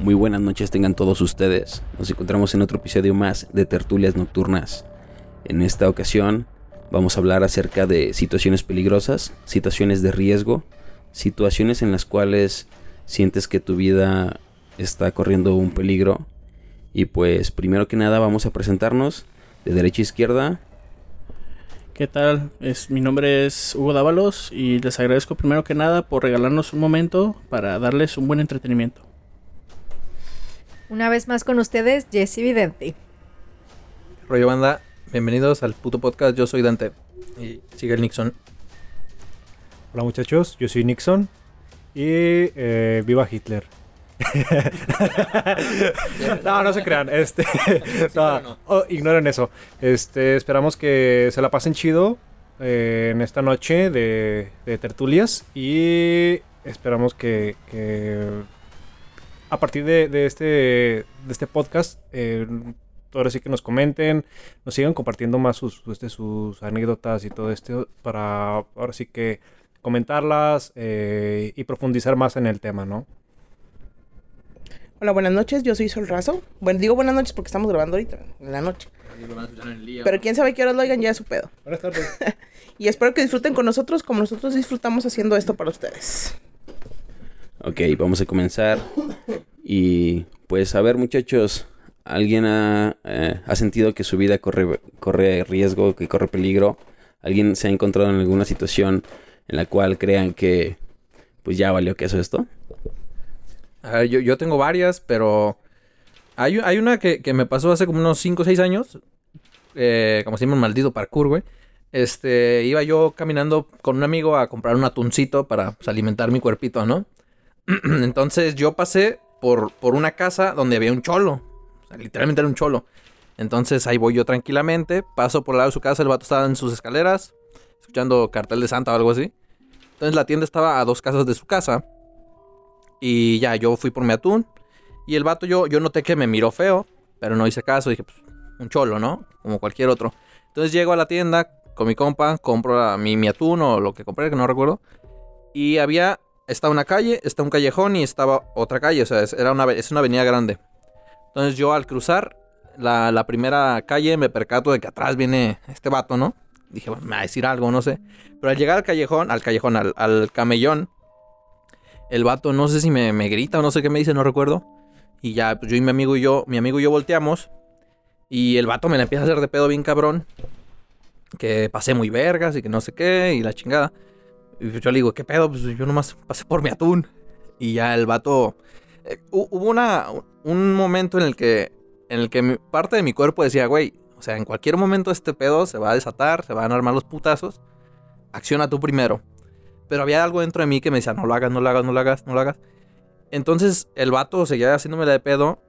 Muy buenas noches tengan todos ustedes. Nos encontramos en otro episodio más de Tertulias Nocturnas. En esta ocasión vamos a hablar acerca de situaciones peligrosas, situaciones de riesgo, situaciones en las cuales sientes que tu vida está corriendo un peligro. Y pues primero que nada vamos a presentarnos de derecha a izquierda. ¿Qué tal? Es, mi nombre es Hugo Dávalos y les agradezco primero que nada por regalarnos un momento para darles un buen entretenimiento. Una vez más con ustedes, Jesse Vidente. Rollo banda, bienvenidos al puto podcast. Yo soy Dante y sigue el Nixon. Hola muchachos, yo soy Nixon y eh, viva Hitler. no, no se crean. Este, no, oh, ignoren eso. Este, esperamos que se la pasen chido eh, en esta noche de, de tertulias y esperamos que, que a partir de, de este, de este podcast, eh, ahora sí que nos comenten, nos sigan compartiendo más sus, este, sus anécdotas y todo esto para ahora sí que comentarlas eh, y profundizar más en el tema, ¿no? Hola, buenas noches, yo soy Sol Razo. Bueno, digo buenas noches porque estamos grabando ahorita, en la noche. Pero quién sabe qué horas lo oigan, ya es su pedo. Buenas tardes. Y espero que disfruten con nosotros como nosotros disfrutamos haciendo esto para ustedes. Ok, vamos a comenzar. Y pues a ver muchachos, ¿alguien ha, eh, ha sentido que su vida corre, corre riesgo, que corre peligro? ¿Alguien se ha encontrado en alguna situación en la cual crean que pues ya valió queso esto? A ver, yo, yo tengo varias, pero hay, hay una que, que me pasó hace como unos 5 o 6 años. eh, como se llama un maldito parkour, güey. Este, iba yo caminando con un amigo a comprar un atuncito para pues, alimentar mi cuerpito, ¿no? Entonces yo pasé por, por una casa donde había un cholo. O sea, literalmente era un cholo. Entonces ahí voy yo tranquilamente, paso por el lado de su casa, el vato estaba en sus escaleras, escuchando cartel de Santa o algo así. Entonces la tienda estaba a dos casas de su casa. Y ya, yo fui por mi atún. Y el vato, yo, yo noté que me miró feo, pero no hice caso. Dije, pues, un cholo, ¿no? Como cualquier otro. Entonces llego a la tienda con mi compa, compro la- mi, mi atún o lo que compré, que no recuerdo. Y había, estaba una calle, está un callejón y estaba otra calle. O sea, es, era una, es una avenida grande. Entonces yo al cruzar la, la primera calle me percato de que atrás viene este vato, ¿no? Dije, me va a decir algo, no sé. Pero al llegar al callejón, al callejón, al, al camellón, el vato no sé si me, me grita o no sé qué me dice, no recuerdo. Y ya, pues yo y mi amigo y yo, mi amigo y yo volteamos. Y el vato me la empieza a hacer de pedo bien cabrón. Que pasé muy vergas y que no sé qué, y la chingada. Y pues yo le digo, ¿qué pedo? Pues yo nomás pasé por mi atún. Y ya el vato. eh, hu- hubo una, un momento en el que. En el que mi- parte de mi cuerpo decía, güey, o sea, en cualquier momento este pedo se va a desatar, se van a armar los putazos. Acciona tú primero. Pero había algo dentro de mí que me decía, no lo hagas, no lo hagas, no lo hagas, no lo hagas. Entonces el vato seguía haciéndome la de pedo.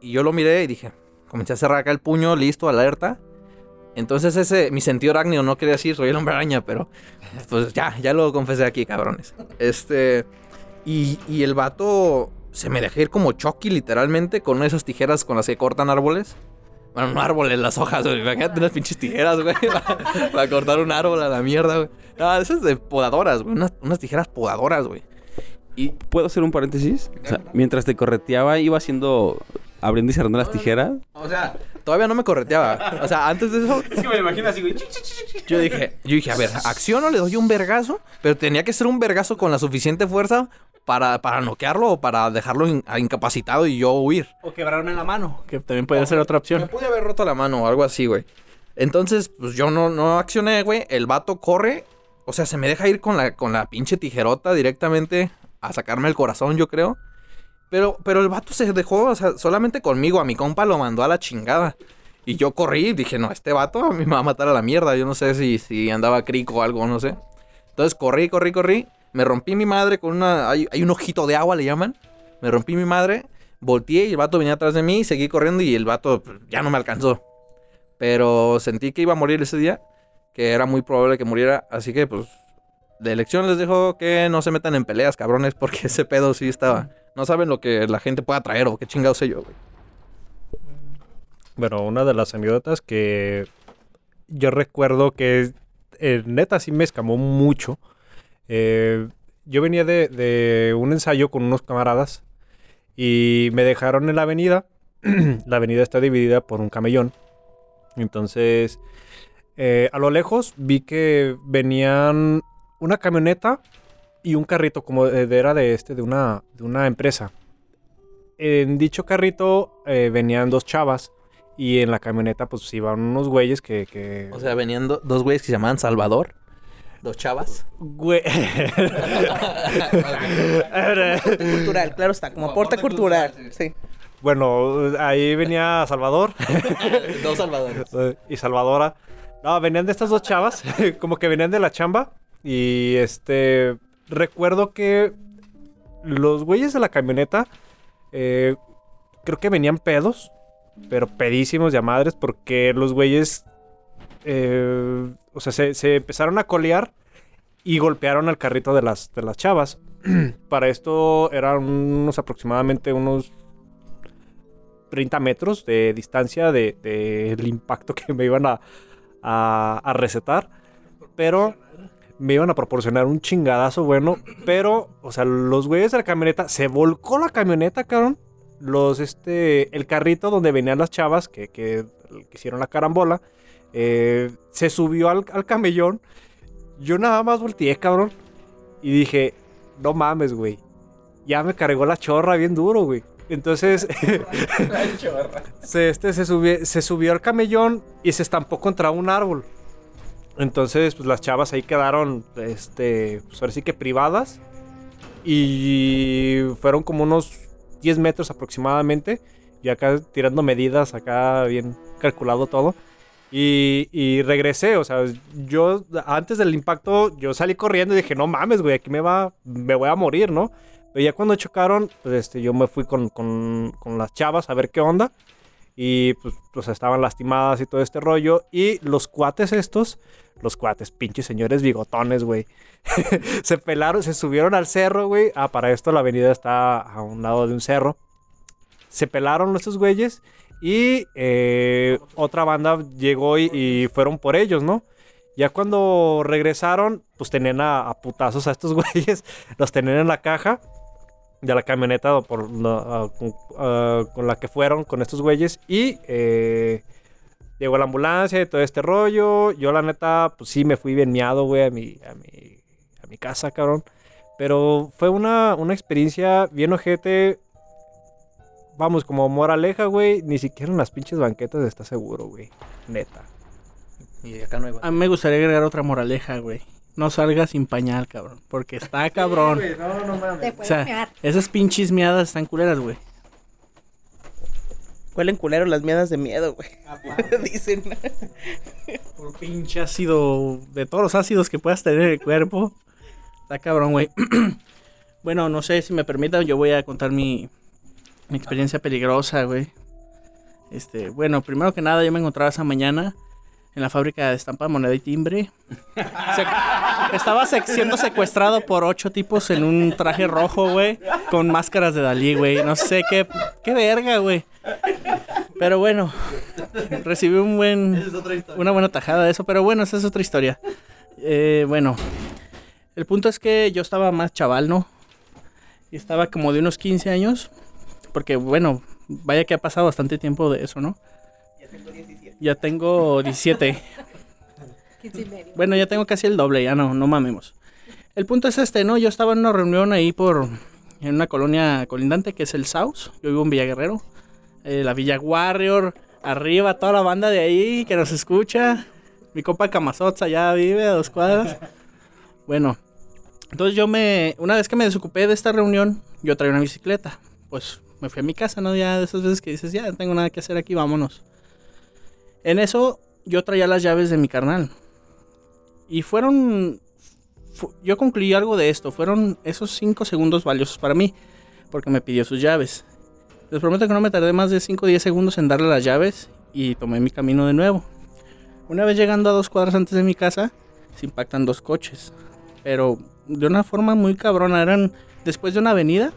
Y yo lo miré y dije, comencé a cerrar acá el puño, listo, alerta. Entonces ese, mi sentido arácnido no quería decir, soy el hombre araña, pero pues ya, ya lo confesé aquí, cabrones. Este, y, y el vato se me dejó ir como Chucky, literalmente, con esas tijeras con las que cortan árboles. Bueno, no árboles, las hojas, güey. Imagínate unas pinches tijeras, güey. Para, para cortar un árbol a la mierda, güey. No, esas de podadoras, güey. Unas, unas tijeras podadoras, güey. ¿Y puedo hacer un paréntesis? O sea, mientras te correteaba, iba haciendo, abriendo y cerrando las tijeras. O sea, todavía no me correteaba. O sea, antes de eso, Es que me imagino así, güey. yo dije, yo dije, a ver, acciono, le doy un vergazo, pero tenía que ser un vergazo con la suficiente fuerza para, para noquearlo o para dejarlo in- incapacitado y yo huir. O quebrarme la mano, que también puede ser otra Me opción. pude haber roto la mano o algo así, güey. Entonces, pues yo no, no accioné, güey. El vato corre. O sea, se me deja ir con la, con la pinche tijerota directamente a sacarme el corazón, yo creo. Pero, pero el vato se dejó, o sea, solamente conmigo. A mi compa lo mandó a la chingada. Y yo corrí y dije, no, este vato a mí me va a matar a la mierda. Yo no sé si, si andaba crico o algo, no sé. Entonces corrí, corrí, corrí. Me rompí mi madre con una... Hay, un ojito de agua, le llaman. Me rompí mi madre. Volteé y el vato venía atrás de mí. Seguí corriendo y el vato ya no me alcanzó. Pero sentí que iba a morir ese día. Que era muy probable que muriera. Así que pues... De elección les dejo que no se metan en peleas, cabrones. Porque ese pedo sí estaba... No saben lo que la gente pueda traer o qué chingados sé yo, güey. Bueno, una de las anécdotas que yo recuerdo que eh, neta sí me escamó mucho. Eh, yo venía de, de un ensayo con unos camaradas Y me dejaron en la avenida. la avenida está dividida por un camellón. Entonces, eh, a lo lejos vi que venían una camioneta y un carrito, como de, de- era de este, de una, de una empresa. En dicho carrito eh, venían dos chavas. Y en la camioneta, pues iban unos güeyes que. que- O sea, venían do- dos güeyes que se llamaban Salvador. Dos chavas. Güey. Cultural, claro está, como aporte cultural. Sí. bueno, ahí venía Salvador. dos Salvadores. Y Salvadora. No, venían de estas dos chavas, como que venían de la chamba. Y este, recuerdo que los güeyes de la camioneta, eh, creo que venían pedos, pero pedísimos de madres, porque los güeyes, eh, o sea, se, empezaron a colear y golpearon al carrito de las, de las chavas. Para esto eran unos aproximadamente unos 30 metros de distancia del de, impacto que me iban a, a, a recetar. Pero me iban a proporcionar un chingadazo bueno. Pero, o sea, los güeyes de la camioneta, se volcó la camioneta, cabrón. Los, este, el carrito donde venían las chavas que, que, que hicieron la carambola, eh, se subió al, al camellón. Yo nada más volteé, cabrón. Y dije, no mames, güey. Ya me cargó la chorra bien duro, güey. Entonces, se, este, se, subió, se subió al camellón y se estampó contra un árbol. Entonces, pues las chavas ahí quedaron, este, pues ahora sí que privadas. Y fueron como unos 10 metros aproximadamente. Y acá tirando medidas, acá bien calculado todo. Y, y regresé, o sea, yo antes del impacto, yo salí corriendo y dije, no mames, güey, aquí me va, me voy a morir, ¿no? Pero ya cuando chocaron, pues este, yo me fui con, con, con las chavas a ver qué onda. Y pues, estaban lastimadas y todo este rollo. Y los cuates estos, los cuates, pinches señores bigotones, güey. se pelaron, se subieron al cerro, güey. Ah, para esto la avenida está a un lado de un cerro. Se pelaron estos güeyes. Y eh, otra banda llegó y, fueron por ellos, ¿no? Ya cuando regresaron, pues tenían a putazos a estos güeyes. Los tenían en la caja de la camioneta por la- uh, con, uh, con la que fueron con estos güeyes y eh, llegó la ambulancia y todo este rollo. Yo la neta, pues sí me fui bien miado, güey, a mi, a mi, a mi casa, cabrón. Pero fue una, una experiencia bien ojete. Vamos, como moraleja, güey, ni siquiera en las pinches banquetas está seguro, güey. Neta. Y acá no hay A mí me gustaría agregar otra moraleja, güey. No salgas sin pañal, cabrón. Porque está cabrón. Te O puedes sea, mear. esas pinches miadas están culeras, güey. Huelen culero las miedas de miedo, güey. Dicen. Por pinche ácido, de todos los ácidos que puedas tener en el cuerpo. Está cabrón, güey. bueno, no sé si me permitan, yo voy a contar mi, mi experiencia peligrosa, güey. Este, bueno, primero que nada, yo me encontraba esa mañana en la fábrica de estampa, moneda y timbre. Se- estaba sec- siendo secuestrado por ocho tipos en un traje rojo, güey, con máscaras de Dalí, güey. No sé qué, qué verga, güey. Pero bueno, recibí un buen, una buena tajada de eso, pero bueno, esa es otra historia. Eh, bueno, el punto es que yo estaba más chaval, ¿no? Y estaba como de unos 15 años, porque bueno, vaya que ha pasado bastante tiempo de eso, ¿no? Ya tengo 17. Quince y medio. Bueno, ya tengo casi el doble, ya no, no mamemos. El punto es este, ¿no? Yo estaba en una reunión ahí por... En una colonia colindante que es el South. Yo vivo en Villa Guerrero. Eh, la Villa Warrior. Arriba, toda la banda de ahí que nos escucha. Mi compa Camazotza ya vive a dos cuadras. Bueno, entonces yo me... Una vez que me desocupé de esta reunión, yo traía una bicicleta. Pues me fui a mi casa, ¿no? Ya de esas veces que dices, ya no tengo nada que hacer aquí, vámonos. En eso yo traía las llaves de mi carnal. Y fueron... fu- yo concluí algo de esto. Fueron esos 5 segundos valiosos para mí. Porque me pidió sus llaves. Les prometo que no me tardé más de 5 o 10 segundos en darle las llaves. Y tomé mi camino de nuevo. Una vez llegando a dos cuadras antes de mi casa, se impactan dos coches. Pero de una forma muy cabrona. Eran después de una avenida.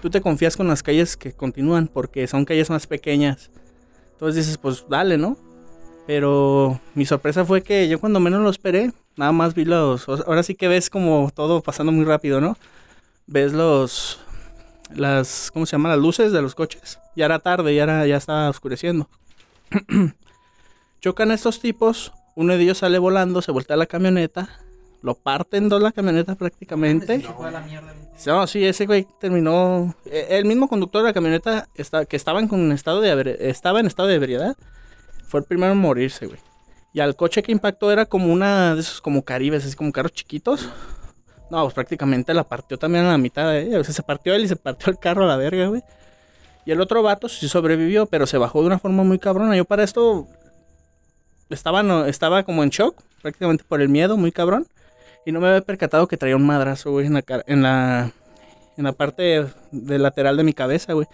Tú te confías con las calles que continúan. Porque son calles más pequeñas. Entonces dices, pues dale, ¿no? Pero mi sorpresa fue que yo cuando menos lo esperé, nada más vi los... Ahora sí que ves como todo pasando muy rápido, ¿no? Ves los... las, ¿cómo se llama? Las luces de los coches. Ya era tarde, ya, era, ya estaba oscureciendo. Chocan estos tipos, uno de ellos sale volando, se voltea la camioneta, lo parten dos la camioneta prácticamente. No, sí, ese güey terminó. eh, El mismo conductor de la camioneta está, que estaba en estado de estaba en estado de ebriedad. Fue el primero en morirse, güey. Y al coche que impactó era como una de esos como caribes, así como carros chiquitos. No, pues prácticamente la partió también a la mitad, ¿eh? O sea, se partió él y se partió el carro a la verga, güey. Y el otro vato sí sobrevivió, pero se bajó de una forma muy cabrona. Yo para esto estaba, no, estaba como en shock, prácticamente por el miedo, muy cabrón. Y no me había percatado que traía un madrazo, güey, en la, en la, en la parte de lateral de mi cabeza, güey.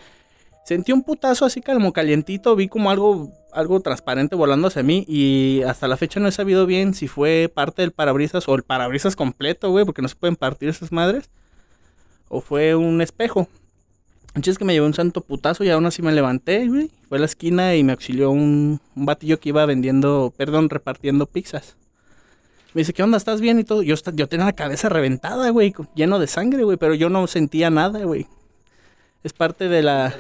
Sentí un putazo así como calientito, vi como algo, algo transparente volando hacia mí y hasta la fecha no he sabido bien si fue parte del parabrisas o el parabrisas completo, güey, porque no se pueden partir esas madres. O fue un espejo. Entonces es que me llevé un santo putazo y aún así me levanté, güey. Fue a la esquina y me auxilió un, batillo que iba vendiendo, perdón, repartiendo pizzas. Me dice, ¿qué onda? ¿Estás bien? Y todo. Yo, tenía la cabeza reventada, güey, lleno de sangre, güey, pero yo no sentía nada, güey. Es parte de la...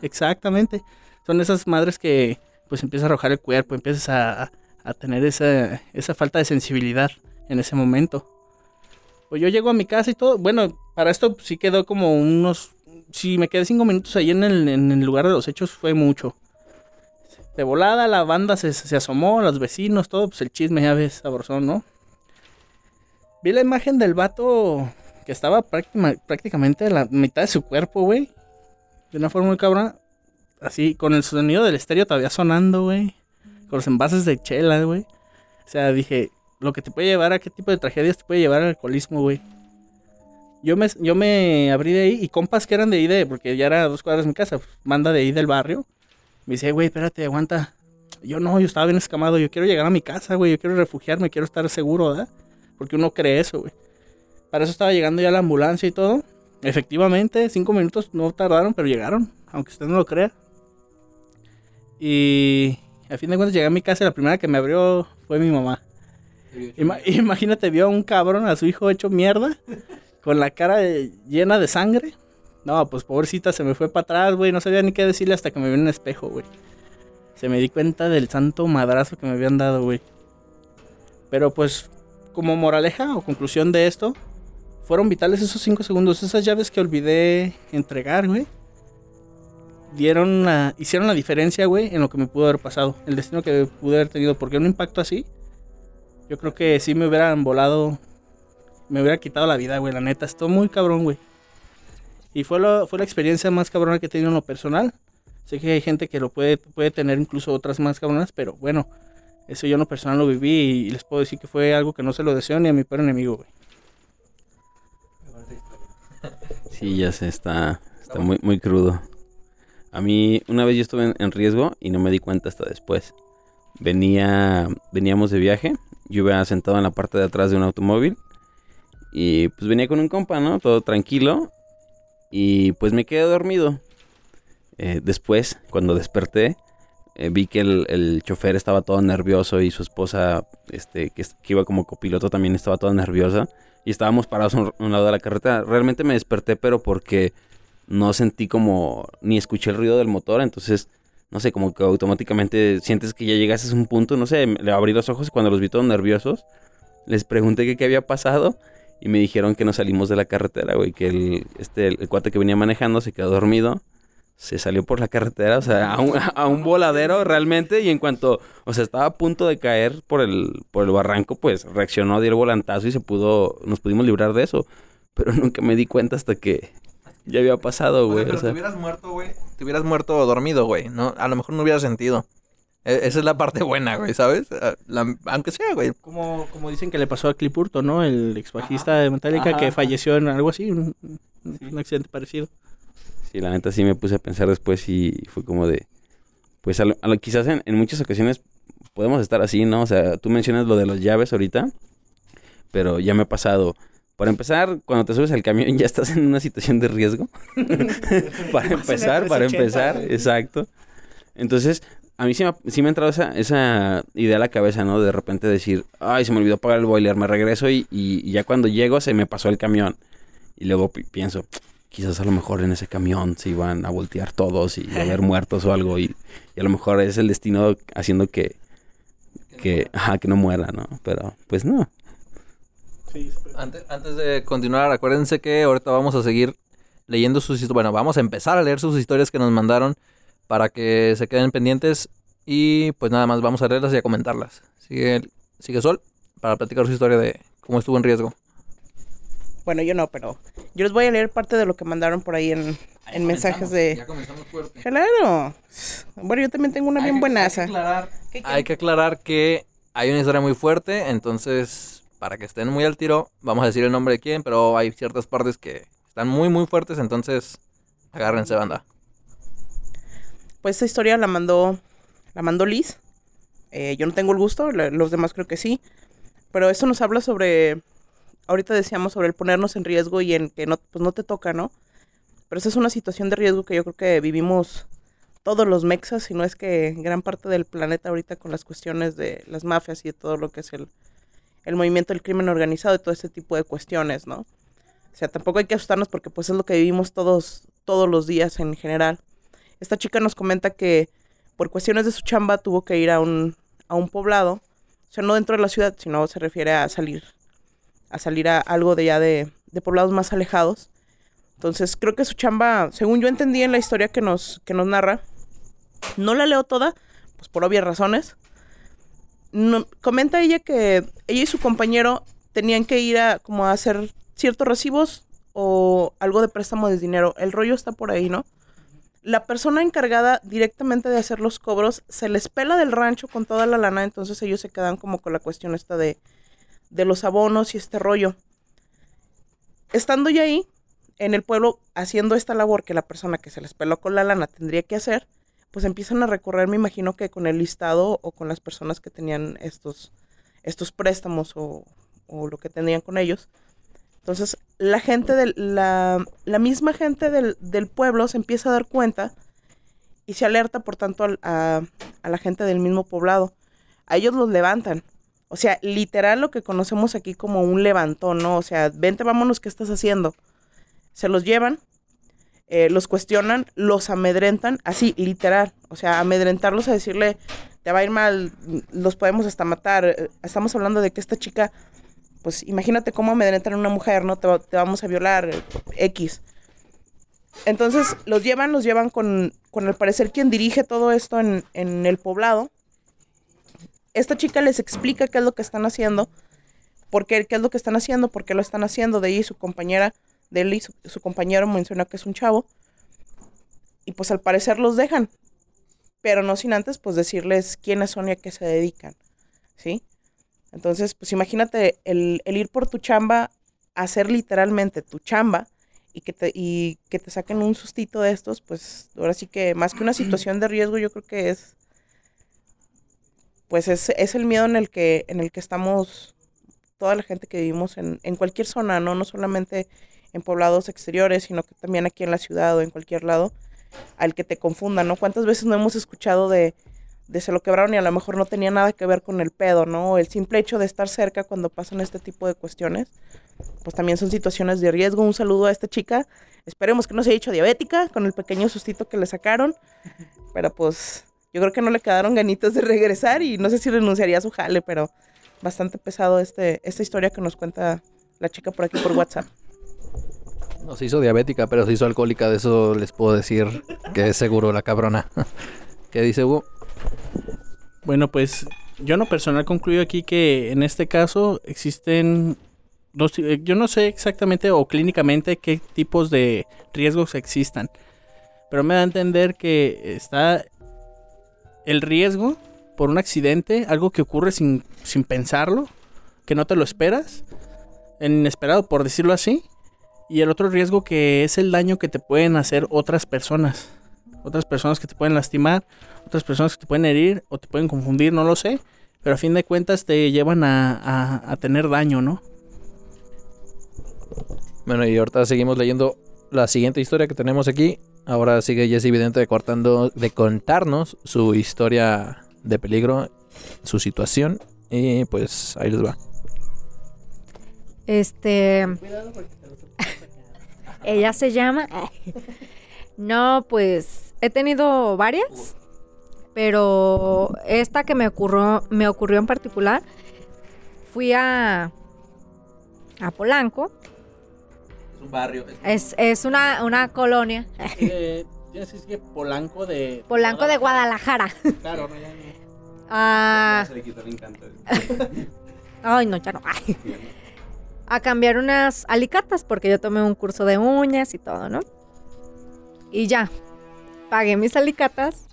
Exactamente. Son esas madres que pues empieza a arrojar el cuerpo, empiezas a, a tener esa, esa falta de sensibilidad en ese momento. Pues yo llego a mi casa y todo. Bueno, para esto sí quedó como unos... Si me quedé cinco minutos ahí en el, en el lugar de los hechos fue mucho. De volada la banda se, se asomó, los vecinos, todo, pues el chisme ya ves, sabrosón, ¿no? Vi la imagen del vato que estaba prácticamente a la mitad de su cuerpo, güey. De una forma muy cabrona. Así, con el sonido del estéreo todavía sonando, güey. Con los envases de chela, güey. O sea, dije, lo que te puede llevar a qué tipo de tragedias te puede llevar al alcoholismo, güey. Yo me, yo me abrí de ahí y compas que eran de ahí, de, porque ya era dos cuadras de mi casa, pues, manda de ahí del barrio. Me dice, güey, espérate, aguanta. Yo no, yo estaba bien escamado, yo quiero llegar a mi casa, güey, yo quiero refugiarme, quiero estar seguro, ¿verdad? Porque uno cree eso, güey. Para eso estaba llegando ya la ambulancia y todo. Efectivamente, cinco minutos no tardaron, pero llegaron, aunque usted no lo crea. Y a fin de cuentas llegué a mi casa y la primera que me abrió fue mi mamá. Ima- imagínate, vio a un cabrón, a su hijo hecho mierda, con la cara llena de sangre. No, pues pobrecita se me fue para atrás, güey. No sabía ni qué decirle hasta que me vi en un espejo, güey. Se me di cuenta del santo madrazo que me habían dado, güey. Pero pues, como moraleja o conclusión de esto, fueron vitales esos cinco segundos. Esas llaves que olvidé entregar, güey. Dieron la, hicieron la diferencia, güey, en lo que me pudo haber pasado. El destino que pude haber tenido. Porque un impacto así, yo creo que sí me hubieran volado. Me hubiera quitado la vida, güey. La neta, estoy muy cabrón, güey. Y fue, lo- fue la experiencia más cabrona que he tenido en lo personal. Sé que hay gente que lo puede, puede tener incluso otras más cabronas, pero bueno, eso yo en lo personal lo viví y les puedo decir que fue algo que no se lo deseo ni a mi peor enemigo, güey. Sí, ya se está, está muy, muy crudo. A mí, una vez yo estuve en, riesgo y no me di cuenta hasta después. Venía, veníamos de viaje, yo iba sentado en la parte de atrás de un automóvil y pues venía con un compa, ¿no? Todo tranquilo y pues me quedé dormido. Eh, después, cuando desperté, eh, vi que el, el chofer estaba todo nervioso y su esposa, este, que, es- que iba como copiloto también estaba toda nerviosa y estábamos parados a un, a un lado de la carretera. Realmente me desperté, pero porque no sentí como ni escuché el ruido del motor, entonces no sé, como que automáticamente sientes que ya llegaste a un punto, no sé, le abrí los ojos y cuando los vi todos nerviosos, les pregunté qué había pasado y me dijeron que nos salimos de la carretera, güey, que el, este, el, cuate que venía manejando se quedó dormido, se salió por la carretera, o sea, a un, a un voladero realmente y en cuanto, o sea, estaba a punto de caer por el, por el barranco, pues reaccionó, dio el volantazo y se pudo, nos pudimos librar de eso, pero nunca me di cuenta hasta que ya había pasado, O sea, güey, pero o sea. te hubieras muerto, güey. Te hubieras muerto dormido, güey. No, a lo mejor no hubiera sentido. E- esa es la parte buena, güey, ¿sabes? La- aunque sea, güey. Como, como dicen que le pasó a Clip Hurto, ¿no? El ex bajista de Metallica Ajá, que falleció en algo así, un, un accidente parecido. Sí, la neta sí me puse a pensar después y fue como de, pues a lo- a lo- quizás en, en muchas ocasiones podemos estar así, ¿no? O sea, tú mencionas lo de las llaves ahorita, pero ya me ha pasado. Para empezar, cuando te subes al camión ya estás en una situación de riesgo. para empezar, para 380, empezar, exacto. Entonces, a mí sí me, ha- sí me ha entrado esa, esa idea a la cabeza, ¿no? De repente decir, ay, se me olvidó apagar el boiler, me regreso y, y- y ya cuando llego se me pasó el camión. Y luego pi- pienso, quizás a lo mejor en ese camión se iban a voltear todos y a haber muertos o algo y, y a lo mejor es el destino haciendo que que, ajá, que no muera, ¿no? Pero pues no. Antes, antes de continuar, acuérdense que ahorita vamos a seguir leyendo sus historias. Bueno, vamos a empezar a leer sus historias que nos mandaron para que se queden pendientes. Y pues nada más vamos a leerlas y a comentarlas. Sigue, sigue Sol para platicar su historia de cómo estuvo en riesgo. Bueno, yo no, pero yo les voy a leer parte de lo que mandaron por ahí en, en mensajes de... Ya comenzamos fuerte. Claro. Bueno, yo también tengo una bien buenaza. ¿Qué Hay que aclarar que hay una historia muy fuerte, entonces para que estén muy al tiro, vamos a decir el nombre de quién, pero hay ciertas partes que están muy muy fuertes, entonces agárrense banda. Pues esta historia la mandó, la mandó Liz. Eh, yo no tengo el gusto, los demás creo que sí. Pero esto nos habla sobre, ahorita decíamos sobre el ponernos en riesgo y en que no, pues no te toca, ¿no? Pero esa es una situación de riesgo que yo creo que vivimos todos los mexas, si no es que gran parte del planeta ahorita con las cuestiones de las mafias y de todo lo que es el, el movimiento del crimen organizado y todo este tipo de cuestiones, ¿no? O sea, tampoco hay que asustarnos porque pues es lo que vivimos todos, todos los días en general. Esta chica nos comenta que por cuestiones de su chamba tuvo que ir a un, a un poblado, o sea, no dentro de la ciudad, sino se refiere a salir, a salir a algo de ya de, de poblados más alejados. Entonces, creo que su chamba, según yo entendí en la historia que nos, que nos narra, no la leo toda, pues por obvias razones. No- comenta ella que ella y su compañero tenían que ir a como a hacer ciertos recibos o algo de préstamo de dinero. El rollo está por ahí, ¿no? La persona encargada directamente de hacer los cobros se les pela del rancho con toda la lana, entonces ellos se quedan como con la cuestión esta de, de los abonos y este rollo. Estando ya ahí, en el pueblo, haciendo esta labor que la persona que se les peló con la lana tendría que hacer, pues empiezan a recorrer, me imagino que con el listado o con las personas que tenían estos, estos préstamos o, o lo que tenían con ellos. Entonces, la gente del, la, la misma gente del, del pueblo se empieza a dar cuenta y se alerta, por tanto, al- a, a la gente del mismo poblado. A ellos los levantan. O sea, literal lo que conocemos aquí como un levantón, ¿no? O sea, vente, vámonos, ¿qué estás haciendo? Se los llevan, eh, los cuestionan, los amedrentan, así, literal. O sea, amedrentarlos a decirle, te va a ir mal, los podemos hasta matar. Estamos hablando de que esta chica, pues imagínate cómo amedrentan a una mujer, ¿no? Te, te vamos a violar, X. Entonces los llevan, los llevan con, con al parecer quien dirige todo esto en, en el poblado. Esta chica les explica qué es lo que están haciendo, por qué, qué es lo que están haciendo, por qué lo están haciendo. De ahí su compañera, de él y su, su compañero menciona que es un chavo. Y pues al parecer los dejan. Pero no sin antes pues decirles quiénes son y a qué se dedican. ¿Sí? Entonces, pues imagínate el, el ir por tu chamba, hacer literalmente tu chamba y que te y que te saquen un sustito de estos, pues ahora sí que más que una situación de riesgo, yo creo que es pues es, es el miedo en el que en el que estamos toda la gente que vivimos en, en cualquier zona, ¿no? No solamente en poblados exteriores, sino que también aquí en la ciudad o en cualquier lado, al que te confundan, ¿no? ¿Cuántas veces no hemos escuchado de, de se lo quebraron y a lo mejor no tenía nada que ver con el pedo, ¿no? El simple hecho de estar cerca cuando pasan este tipo de cuestiones, pues también son situaciones de riesgo. Un saludo a esta chica. Esperemos que no se haya hecho diabética con el pequeño sustito que le sacaron. Pero pues yo creo que no le quedaron ganitas de regresar y no sé si renunciaría a su jale, pero bastante pesado este, esta historia que nos cuenta la chica por aquí por WhatsApp. No se hizo diabética, pero se hizo alcohólica, de eso les puedo decir que es seguro la cabrona. ¿Qué dice Hugo? Bueno, pues yo en lo personal concluyo aquí que en este caso existen dos, eh, yo no sé exactamente o clínicamente qué tipos de riesgos existan, pero me da a entender que está el riesgo por un accidente, algo que ocurre sin, sin pensarlo, que no te lo esperas, inesperado por decirlo así, y el otro riesgo que es el daño que te pueden hacer otras personas, otras personas que te pueden lastimar otras personas que te pueden herir o te pueden confundir, no lo sé. Pero a fin de cuentas te llevan a, a- a tener daño, ¿no? Bueno, y ahorita seguimos leyendo la siguiente historia que tenemos aquí. Ahora sigue Jesse Vidente cortando, de contarnos su historia de peligro, su situación. Y pues ahí les va. Este. Ella se llama. No, pues he tenido varias, pero esta que me ocurrió, me ocurrió en particular, fui a a Polanco. Es un barrio. Es, es una, una colonia. Eh, Tienes que decir que Polanco de... Polanco de Guadalajara. Claro, no, ya, ya. Ah, Se le quitó el encanto. ay, no, ya no. Ay. A cambiar unas alicatas porque yo tomé un curso de uñas y todo, ¿no? Y ya, pagué mis alicatas.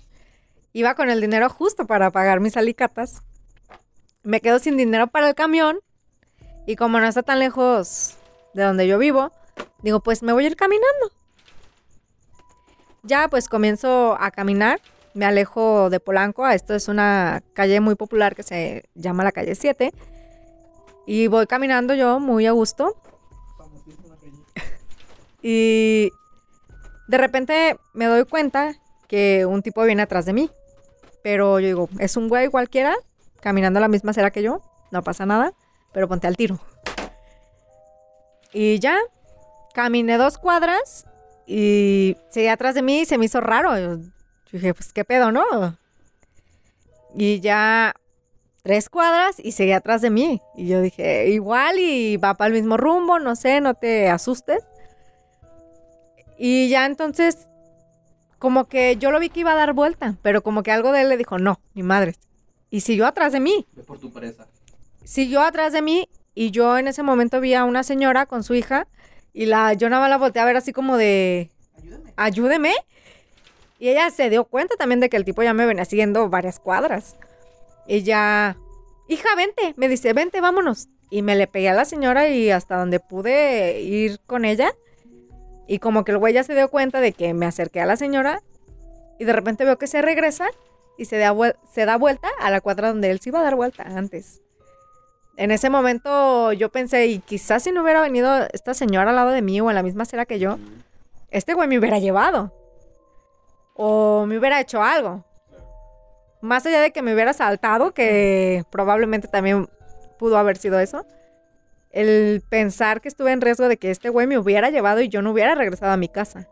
Iba con el dinero justo para pagar mis alicatas. Me quedo sin dinero para el camión. Y como no está tan lejos de donde yo vivo, digo, pues me voy a ir caminando. Ya, pues comienzo a caminar. Me alejo de Polanco. Esto es una calle muy popular que se llama la calle 7. Y voy caminando yo muy a gusto. Y de repente me doy cuenta que un tipo viene atrás de mí. Pero yo digo, es un güey cualquiera, caminando la misma acera que yo, no pasa nada, pero ponte al tiro. Y ya, caminé dos cuadras y seguía atrás de mí y se me hizo raro. Yo dije, pues qué pedo, ¿no? Y ya tres cuadras y seguía atrás de mí. Y yo dije, igual y va para el mismo rumbo, no sé, no te asustes. Y ya entonces, como que yo lo vi que iba a dar vuelta, pero como que algo de él le dijo, no, ni madres. Y siguió atrás de mí. Ve por tu presa. Siguió atrás de mí y yo en ese momento vi a una señora con su hija y la, yo nada más la volteé a ver así como de, ayúdeme. Y ella se dio cuenta también de que el tipo ya me venía siguiendo varias cuadras. Y ya, hija, vente, me dice, vente, vámonos. Y me le pegué a la señora y hasta donde pude ir con ella. Y como que el güey ya se dio cuenta de que me acerqué a la señora. Y de repente veo que se regresa y se da, se da vuelta a la cuadra donde él se iba a dar vuelta antes. En ese momento yo pensé, y quizás si no hubiera venido esta señora al lado de mí o en la misma acera que yo, este güey me hubiera llevado. O me hubiera hecho algo. Más allá de que me hubiera saltado, que probablemente también pudo haber sido eso. El pensar que estuve en riesgo de que este güey me hubiera llevado y yo no hubiera regresado a mi casa.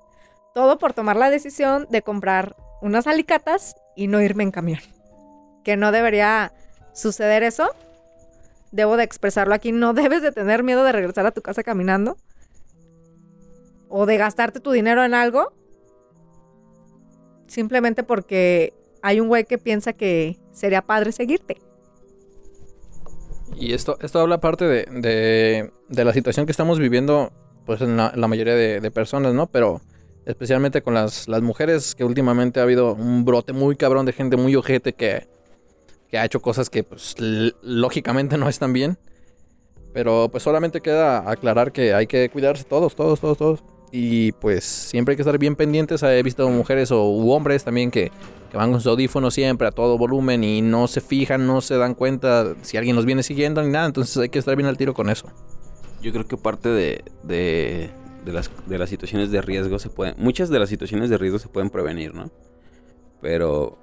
Todo por tomar la decisión de comprar unas alicatas y no irme en camión. Que no debería suceder eso. Debo de expresarlo aquí. No debes de tener miedo de regresar a tu casa caminando. O de gastarte tu dinero en algo. Simplemente porque hay un güey que piensa que sería padre seguirte. Y esto, esto habla parte de, de, de la situación que estamos viviendo, pues en la, la mayoría de, de personas, ¿no? Pero especialmente con las, las mujeres, que últimamente ha habido un brote muy cabrón de gente muy ojete que, que ha hecho cosas que, pues, lógicamente no están bien. Pero pues solamente queda aclarar que hay que cuidarse todos, todos, todos, todos. Y pues siempre hay que estar bien pendientes. He visto mujeres o u hombres también que, van con su audífono siempre a todo volumen y no se fijan, no se dan cuenta si alguien los viene siguiendo ni nada. Entonces hay que estar bien al tiro con eso. Yo creo que parte de, de, de las, de las situaciones de riesgo se pueden... Muchas de las situaciones de riesgo se pueden prevenir, ¿no? Pero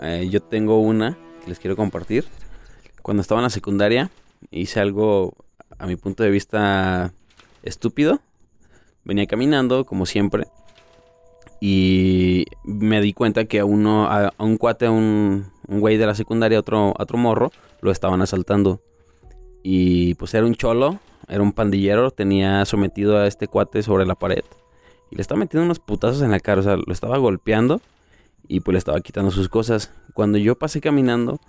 eh, yo tengo una que les quiero compartir. Cuando estaba en la secundaria hice algo, a mi punto de vista, estúpido. Venía caminando, como siempre. Y me di cuenta que a uno, a, a un cuate, a un, un güey de la secundaria, otro, a otro morro, lo estaban asaltando. Y pues era un cholo, era un pandillero, tenía sometido a este cuate sobre la pared. Y le estaba metiendo unos putazos en la cara, o sea, lo estaba golpeando y pues le estaba quitando sus cosas. Cuando yo pasé caminando,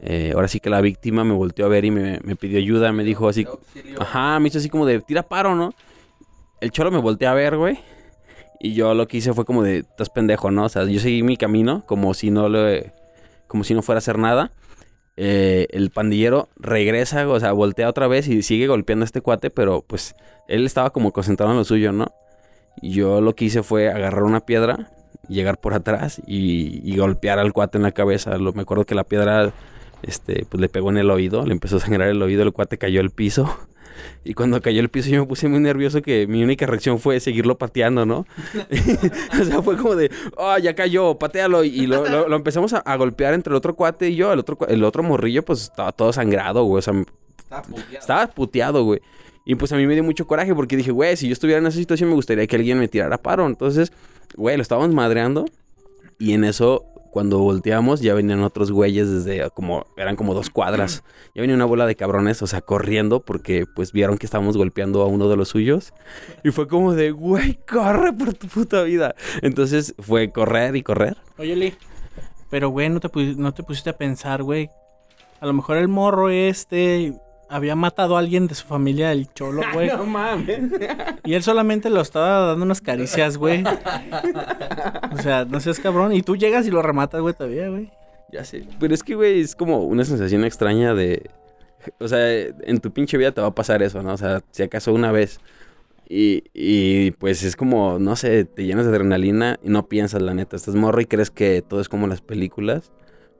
eh, ahora sí que la víctima me volteó a ver y me, me pidió ayuda, me dijo así, ajá, me hizo así como de, tira paro, ¿no? El cholo me volteó a ver, güey. Y yo lo que hice fue como de, estás pendejo, ¿no? O sea, yo seguí mi camino como si no le, como si no fuera a hacer nada. Eh, el pandillero regresa, o sea, voltea otra vez y sigue golpeando a este cuate, pero pues él estaba como concentrado en lo suyo, ¿no? Y yo lo que hice fue agarrar una piedra, llegar por atrás y, y golpear al cuate en la cabeza. Lo, me acuerdo que la piedra este, pues le pegó en el oído, le empezó a sangrar el oído, el cuate cayó al piso. Y cuando cayó al piso yo me puse muy nervioso que mi única reacción fue seguirlo pateando, ¿no? o sea, fue como de, oh, ya cayó, patealo. Y lo, lo- lo empezamos a, a golpear entre el otro cuate y yo. El otro, el otro morrillo pues estaba todo sangrado, güey. O sea, estaba puteado, güey. Y pues a mí me dio mucho coraje porque dije, güey, si yo estuviera en esa situación me gustaría que alguien me tirara paro. Entonces, güey, lo estábamos madreando. Y en eso, cuando volteamos, ya venían otros güeyes desde como, eran como dos cuadras. Ya venía una bola de cabrones, o sea, corriendo porque pues vieron que estábamos golpeando a uno de los suyos. Y fue como de, güey, corre por tu puta vida. Entonces fue correr y correr. Oye, Lee. Pero, güey, ¿no te, no te pusiste a pensar, güey. A lo mejor el morro este había matado a alguien de su familia, el cholo, güey. mames. Y él solamente lo estaba dando unas caricias, güey. O sea, no seas cabrón. Y tú llegas y lo rematas, güey, todavía, güey. Ya sé. Pero es que, güey, es como una sensación extraña de. O sea, en tu pinche vida te va a pasar eso, ¿no? O sea, si acaso una vez. Y, y pues es como, no sé, te llenas de adrenalina y no piensas, la neta. Estás morro y crees que todo es como las películas.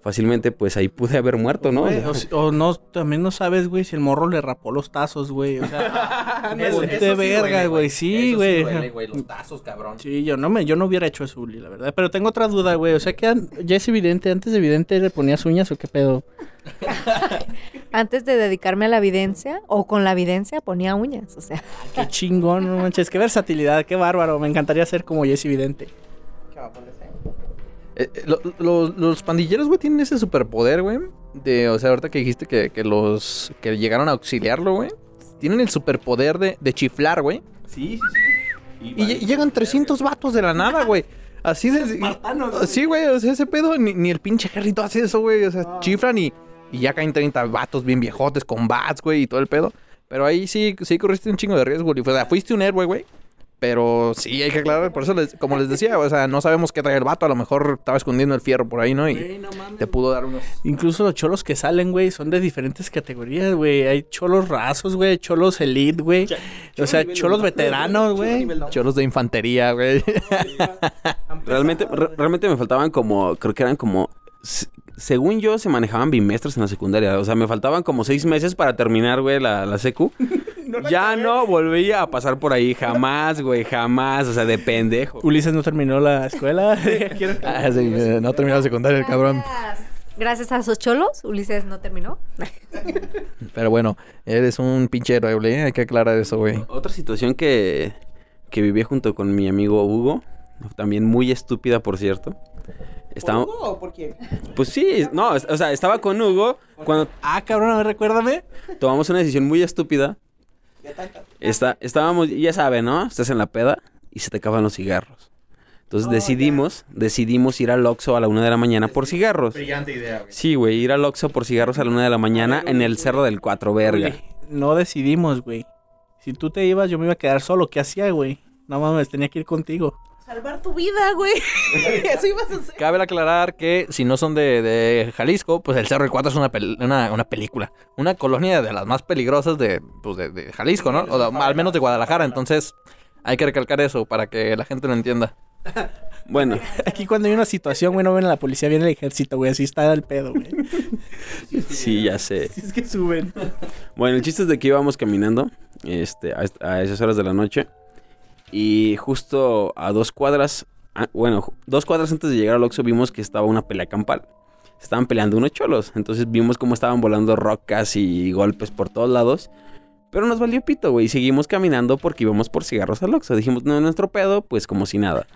Fácilmente, pues ahí pude haber muerto, ¿no? O Güey, sea, O, si- o no, también no sabes, güey, si el morro le rapó los tazos, güey. O sea, ponte eso sí verga, güey. Sí, güey. güey. Los tazos, cabrón. Sí, yo no me, yo no hubiera hecho eso, Uli, la verdad. Pero tengo otra duda, güey. O sea que ya es evidente, antes de evidente le ponías uñas o qué pedo. Antes de dedicarme a la evidencia o con la evidencia ponía uñas, o sea. Qué chingón, no manches. Qué versatilidad, qué bárbaro. Me encantaría ser como Jesse Evidente. Eh, eh, lo- lo- los pandilleros, güey, tienen ese superpoder, güey. De, o sea, ahorita que dijiste que, que los que llegaron a auxiliarlo, güey. Tienen el superpoder de, de chiflar, güey. Sí, sí, sí. Y, lle- llegan 300 vatos de la nada, güey. Así de... Sí, güey, o sea, ese pedo, ni, ni el pinche ejército hace eso, güey. O sea, chiflan y, y ya caen 30 vatos bien viejotes con bats, güey, y todo el pedo. Pero ahí sí, sí corriste un chingo de riesgo, güey. O sea, fuiste un héroe, güey. Pero sí, hay que aclarar, por eso, les- como les decía, o sea, no sabemos qué trae el vato. A lo mejor estaba escondiendo el fierro por ahí, ¿no? Y te pudo dar unos... Incluso los cholos que salen, güey, son de diferentes categorías, güey. Hay cholos rasos, güey, cholos elite, güey. O sea, cholos veteranos, güey. Choros de infantería, güey. Realmente, re- realmente me faltaban como, creo que eran como, según yo, se manejaban bimestres en la secundaria. O sea, me faltaban como seis meses para terminar, güey, la, la secu. ya no volví a pasar por ahí, jamás, güey, jamás. O sea, de pendejo. Ulises no terminó la escuela. Ah, sí, eh, no terminó la secundaria el cabrón. Gracias. Gracias a esos cholos, Ulises no terminó. Pero bueno, eres un pinche héroe, güey. Hay que aclarar eso, güey. Otra situación que, que viví junto con mi amigo Hugo, también muy estúpida, por cierto. Estaba, o por quién? pues sí, no, o sea, estaba con Hugo cuando ah, cabrón, a ver, recuérdame. tomamos una decisión muy estúpida. Está, estábamos, ya saben, ¿no? Estás en la peda y se te acaban los cigarros. Entonces decidimos, decidimos ir al Oxxo a la una de la mañana por cigarros. Brillante idea, güey. Sí, güey, ir al Oxxo por cigarros a la una de la mañana en el Cerro del Cuatro Verga. No decidimos, güey. Si tú te ibas, yo me iba a quedar solo. ¿Qué hacía, güey? No mames, tenía que ir contigo. Salvar tu vida, güey. Eso ibas a hacer. Cabe aclarar que si no son de, de Jalisco, pues el Cerro del Cuatro es una, pel- una, una película. Una colonia de las más peligrosas de, pues de, de Jalisco, ¿no? O de- al menos de Guadalajara. Entonces hay que recalcar eso para que la gente lo entienda. Bueno, Aquí cuando hay una situación, güey, no ven a la policía, viene el ejército, güey. Así está el pedo, güey. sí, ya sé. es que suben. Bueno, el chiste es de que íbamos caminando este, a, est- a esas horas de la noche. Y justo a dos cuadras, bueno, dos cuadras antes de llegar al Oxxo vimos que estaba una pelea campal. Estaban peleando unos cholos. Entonces vimos cómo estaban volando rocas y golpes por todos lados. Pero nos valió pito, güey. Seguimos caminando porque íbamos por cigarros al Oxxo. Dijimos, no, nuestro pedo, pues como si nada.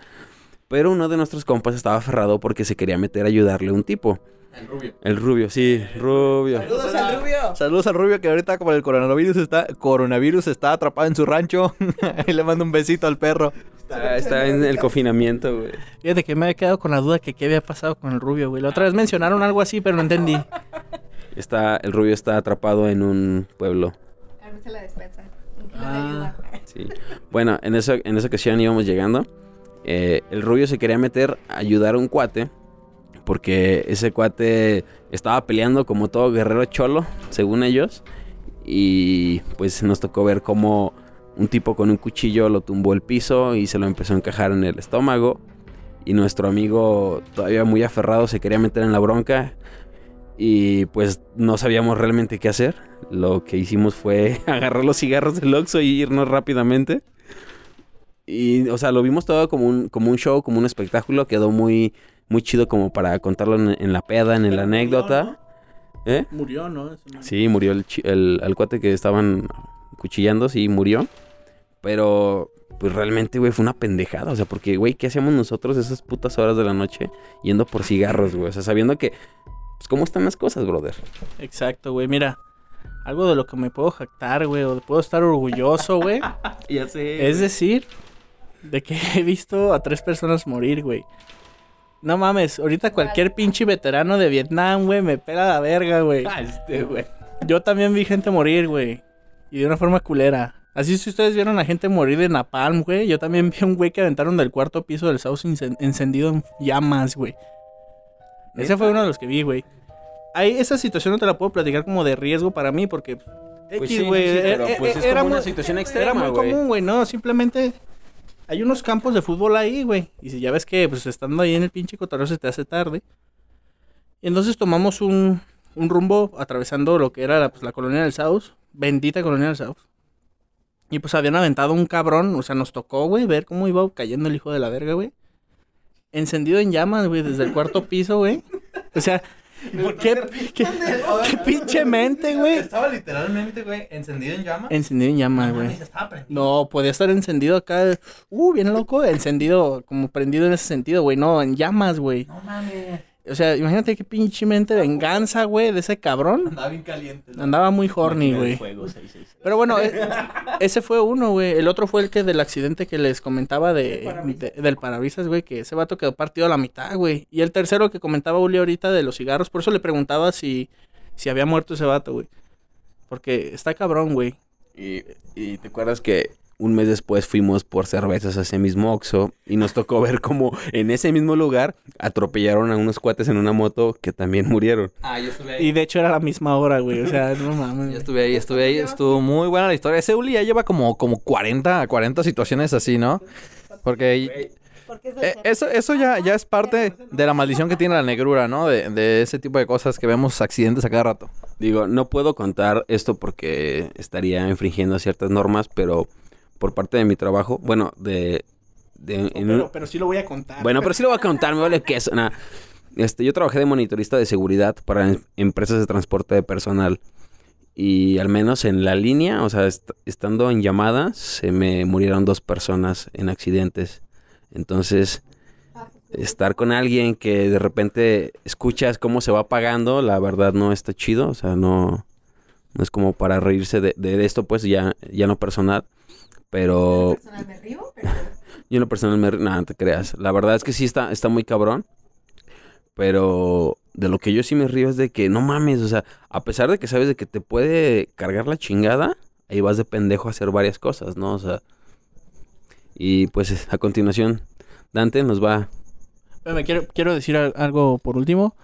Pero uno de nuestros compas estaba aferrado porque se quería meter a ayudarle a un tipo. El rubio. El rubio, sí, rubio. Saludos al rubio. Saludos al rubio que ahorita como el coronavirus está, coronavirus está atrapado en su rancho. y le mando un besito al perro. Está, está en el confinamiento, güey. Fíjate que me había quedado con la duda que qué había pasado con el rubio, güey. La otra vez mencionaron algo así, pero no entendí. Está, el rubio está atrapado en un pueblo. La despensa. Un kilo de Ah. Sí. Bueno, en esa, en esa ocasión íbamos llegando. eh, el rubio se quería meter a ayudar a un cuate. Porque ese cuate estaba peleando como todo guerrero cholo, según ellos. Y pues nos tocó ver cómo un tipo con un cuchillo lo tumbó el piso y se lo empezó a encajar en el estómago. Y nuestro amigo, todavía muy aferrado, se quería meter en la bronca. Y pues no sabíamos realmente qué hacer. Lo que hicimos fue agarrar los cigarros del Oxxo y irnos rápidamente. Y, o sea, lo vimos todo como un, como un show, como un espectáculo. Quedó muy, muy chido como para contarlo en, en la peda, en la anécdota. ¿Eh? Murió, ¿no? Sí, murió el, el, el cuate que estaban acuchillándose y murió. Pero, pues realmente, güey, fue una pendejada. O sea, porque, güey, ¿qué hacíamos nosotros esas putas horas de la noche yendo por cigarros, güey? O sea, sabiendo que, pues, ¿cómo están las cosas, brother? Exacto, güey. Mira, algo de lo que me puedo jactar, güey, o de puedo estar orgulloso, güey, Ya sé. es decir, de que he visto a tres personas morir, güey. No mames, ahorita cualquier pinche veterano de Vietnam, güey, me pela la verga, güey. este, güey. Yo también vi gente morir, güey. Y de una forma culera. Así si ustedes vieron a gente morir de napalm, güey. Yo también vi a un güey que aventaron del cuarto piso del South incen- encendido en llamas, güey. Ese fue uno de los que vi, güey. Ahí esa situación no te la puedo platicar como de riesgo para mí porque... Pues X, sí, güey, sí, pero, eh, pues, eh, es era como una muy- situación Era extrema, muy güey. común, güey, no, simplemente hay unos campos de fútbol ahí, güey. Y si ya ves que, pues, estando ahí en el pinche cotorreo se te hace tarde. Y entonces tomamos un, un rumbo atravesando lo que era pues, la colonia del South. Bendita colonia del South. Y pues habían aventado un cabrón, o sea, nos tocó, güey, ver cómo iba cayendo el hijo de la verga, güey. Encendido en llamas, güey, desde el cuarto piso, güey. O sea, ¿qué, qué, qué pinche mente, güey? Estaba literalmente, güey, encendido en llama. Encendido en llamas, güey. No, podía estar encendido acá. Uh, bien loco. Encendido, como prendido en ese sentido, güey. No, en llamas, güey. No mames. O sea, imagínate qué pinche mente de venganza, güey, de ese cabrón. Andaba bien caliente. ¿no? Andaba muy horny, güey. Pero bueno, e- ese fue uno, güey. El otro fue el que del accidente que les comentaba de, de- del parabrisas, güey, que ese vato quedó partido a la mitad, güey. Y el tercero que comentaba Uli ahorita de los cigarros, por eso le preguntaba si, si había muerto ese vato, güey. Porque está cabrón, güey. Y, y te acuerdas que un mes después fuimos por cervezas a ese mismo Oxxo y nos tocó ver cómo en ese mismo lugar atropellaron a unos cuates en una moto que también murieron. Ah, yo estuve ahí. Y de hecho era la misma hora, güey. O sea, no mames. Yo estuve ahí, estuve ahí, estuvo muy buena la historia. Ese Uli ya lleva como, como 40, 40 situaciones así, ¿no? Porque eh, eso, eso ya, ya es parte de la maldición que tiene la negrura, ¿no? De, de ese tipo de cosas que vemos accidentes a cada rato. Digo, no puedo contar esto porque estaría infringiendo ciertas normas, pero por parte de mi trabajo, bueno, de... de- en un- Pero, pero sí lo voy a contar. Bueno, pero sí lo voy a contar, me vale queso. Nah. Este, yo trabajé de monitorista de seguridad para em- empresas de transporte de personal. Y al menos en la línea, o sea, est- estando en llamadas, se me murieron dos personas en accidentes. Entonces, estar con alguien que de repente escuchas cómo se va apagando, la verdad no está chido. O sea, no, no es como para reírse de, de esto, pues ya, ya no personal. Pero yo en lo personal me... No, no te creas. La verdad es que sí está, está muy cabrón. Pero de lo que yo sí me río es de que no mames, o sea, a pesar de que sabes de que te puede cargar la chingada, ahí vas de pendejo a hacer varias cosas, ¿no? O sea... Y pues a continuación, Dante nos va... Espérame, quiero, quiero decir al- algo por último.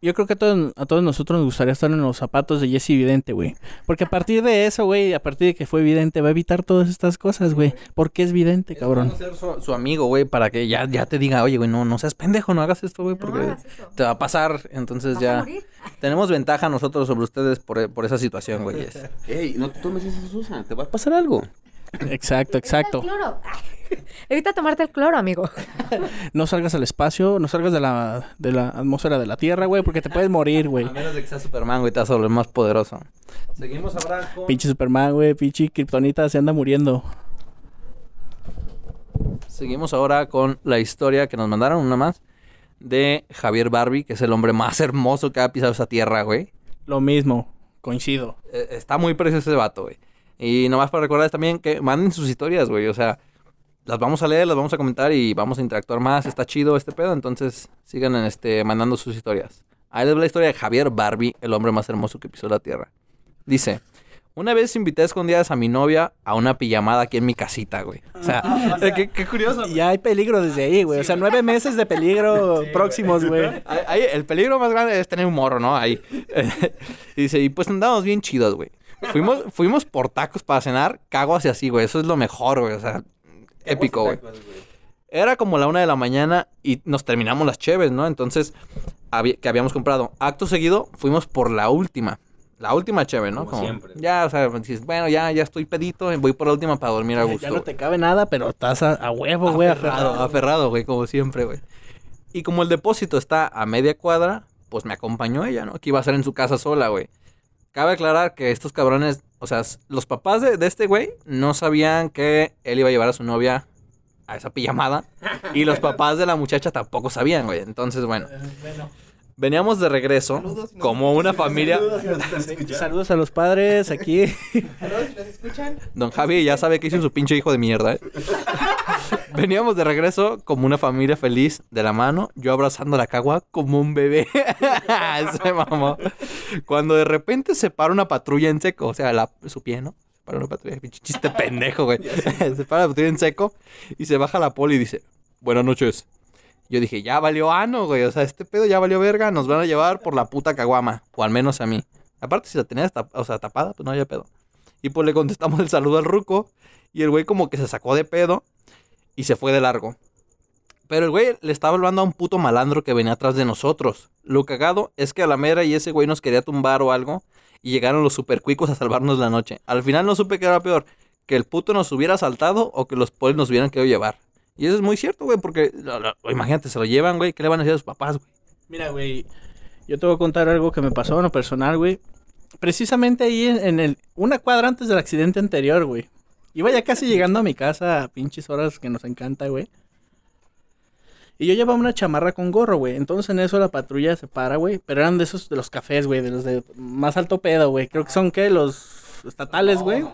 Yo creo que a todos, a todos nosotros nos gustaría estar en los zapatos de Jesse Vidente, güey. Porque a partir de eso, güey, a partir de que fue vidente, va a evitar todas estas cosas, güey. Porque es vidente, cabrón. ser su, su amigo, güey, para que ya, ya te diga, oye, güey, no, no seas pendejo, no hagas esto, güey, porque te va a pasar. Entonces ya tenemos ventaja nosotros sobre ustedes por, por esa situación, güey. Ey, no te tomes esa Susan, te va a pasar algo. Exacto, exacto. Cloro. Evita tomarte el cloro, amigo. No salgas al espacio, no salgas de la, de la atmósfera de la Tierra, güey, porque te puedes morir, güey. A menos de que sea Superman, güey, te vas a volver más poderoso. Seguimos ahora con... Pinche Superman, güey, pinche Kryptonita se anda muriendo. Seguimos ahora con la historia que nos mandaron, una más, de Javier Barbie, que es el hombre más hermoso que ha pisado esa tierra, güey. Lo mismo, coincido. Eh, está muy precioso ese vato, güey. Y nomás para recordarles también que manden sus historias, güey. O sea, las vamos a leer, las vamos a comentar y vamos a interactuar más. Está chido este pedo, entonces sigan en este, mandando sus historias. Ahí les va la historia de Javier Barbie, el hombre más hermoso que pisó la tierra. Dice, una vez invité a escondidas a mi novia a una pijamada aquí en mi casita, güey. O sea, qué, qué curioso. Y ya hay peligro desde ahí, güey. O sea, nueve meses de peligro próximos, güey. Ahí- ahí el peligro más grande es tener un morro, ¿no? Ahí. y dice, y pues andamos bien chidos, güey. Fuimos, fuimos por tacos para cenar, cago hacia así, güey. Eso es lo mejor, güey. O sea, épico, güey. Era como la una de la mañana y nos terminamos las cheves, ¿no? Entonces, había- que habíamos comprado. Acto seguido, fuimos por la última. La última cheve, ¿no? Como siempre. Ya, o sea, dices, bueno, ya, ya estoy pedito, voy por la última para dormir a gusto. Ya no te cabe nada, pero estás a, a huevo, güey, aferrado, aferrado. aferrado, güey, como siempre, güey. Y como el depósito está a media cuadra, pues me acompañó ella, ¿no? Que iba a ser en su casa sola, güey. Cabe aclarar que estos cabrones O sea, los papás de, de este güey no sabían que él iba a llevar a su novia a esa pijamada. Y los papás de la muchacha tampoco sabían, güey. Entonces, bueno. Veníamos de regreso como una familia. Saludos a los padres aquí. Don Javi ya sabe que hizo su pinche hijo de mierda, ¿eh? Veníamos de regreso como una familia feliz de la mano, yo abrazando la cagua como un bebé. Se mamó. Cuando de repente se para una patrulla en seco, o sea, la, su pie, ¿no? Se para una patrulla, pinche chiste pendejo, güey. se para la patrulla en seco y se baja la poli y dice, buenas noches. Yo dije, ya valió ano, güey. O sea, este pedo ya valió verga. Nos van a llevar por la puta caguama. O al menos a mí. Aparte, si la tenías o sea, tapada, pues no había pedo. Y pues le contestamos el saludo al ruco. Y el güey como que se sacó de pedo y se fue de largo. Pero el güey le estaba hablando a un puto malandro que venía atrás de nosotros. Lo cagado es que a la mera y ese güey nos quería tumbar o algo. Y llegaron los supercuicos a salvarnos la noche. Al final no supe qué era peor. Que el puto nos hubiera saltado o que los polis nos hubieran querido llevar. Y eso es muy cierto, güey, porque lo- lo- imagínate, se lo llevan, güey. ¿Qué le van a decir a sus papás, güey? Mira, güey, yo te voy a contar algo que me pasó en lo personal, güey. Precisamente ahí en, en el, una cuadra antes del accidente anterior, güey. Iba ya casi llegando a mi casa a pinches horas que nos encanta, güey. Y yo llevaba una chamarra con gorro, güey. Entonces en eso la patrulla se para, güey. Pero eran de esos de los cafés, güey. De los de más alto pedo, güey. Creo que son, ¿qué? Los estatales, güey.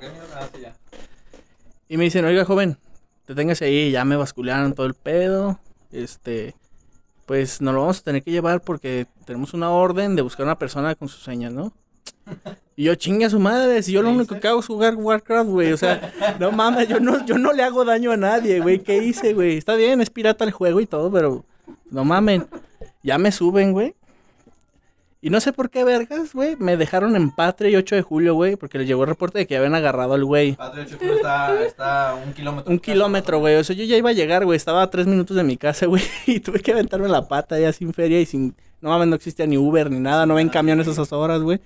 Y me dicen, oiga, joven, deténgase ahí. Ya me basculearon todo el pedo. Este, pues nos lo vamos a tener que llevar porque tenemos una orden de buscar una persona con sus señas, ¿no? Y yo, chingue a su madre, si yo lo único que hago es jugar Warcraft, güey. O sea, no mames, yo no, yo no le hago daño a nadie, güey. ¿Qué hice, güey? Está bien, es pirata el juego y todo, pero no mamen. Ya me suben, güey. Y no sé por qué, vergas, güey. Me dejaron en Patria y 8 de julio, güey, porque les llegó el reporte de que habían agarrado al güey. está, está un kilómetro. Un kilómetro, güey. O sea, yo ya iba a llegar, güey. Estaba a tres minutos de mi casa, güey. Y tuve que aventarme la pata ya sin feria y sin... No mames, no existía ni Uber ni nada. No ven camiones esas horas, güey.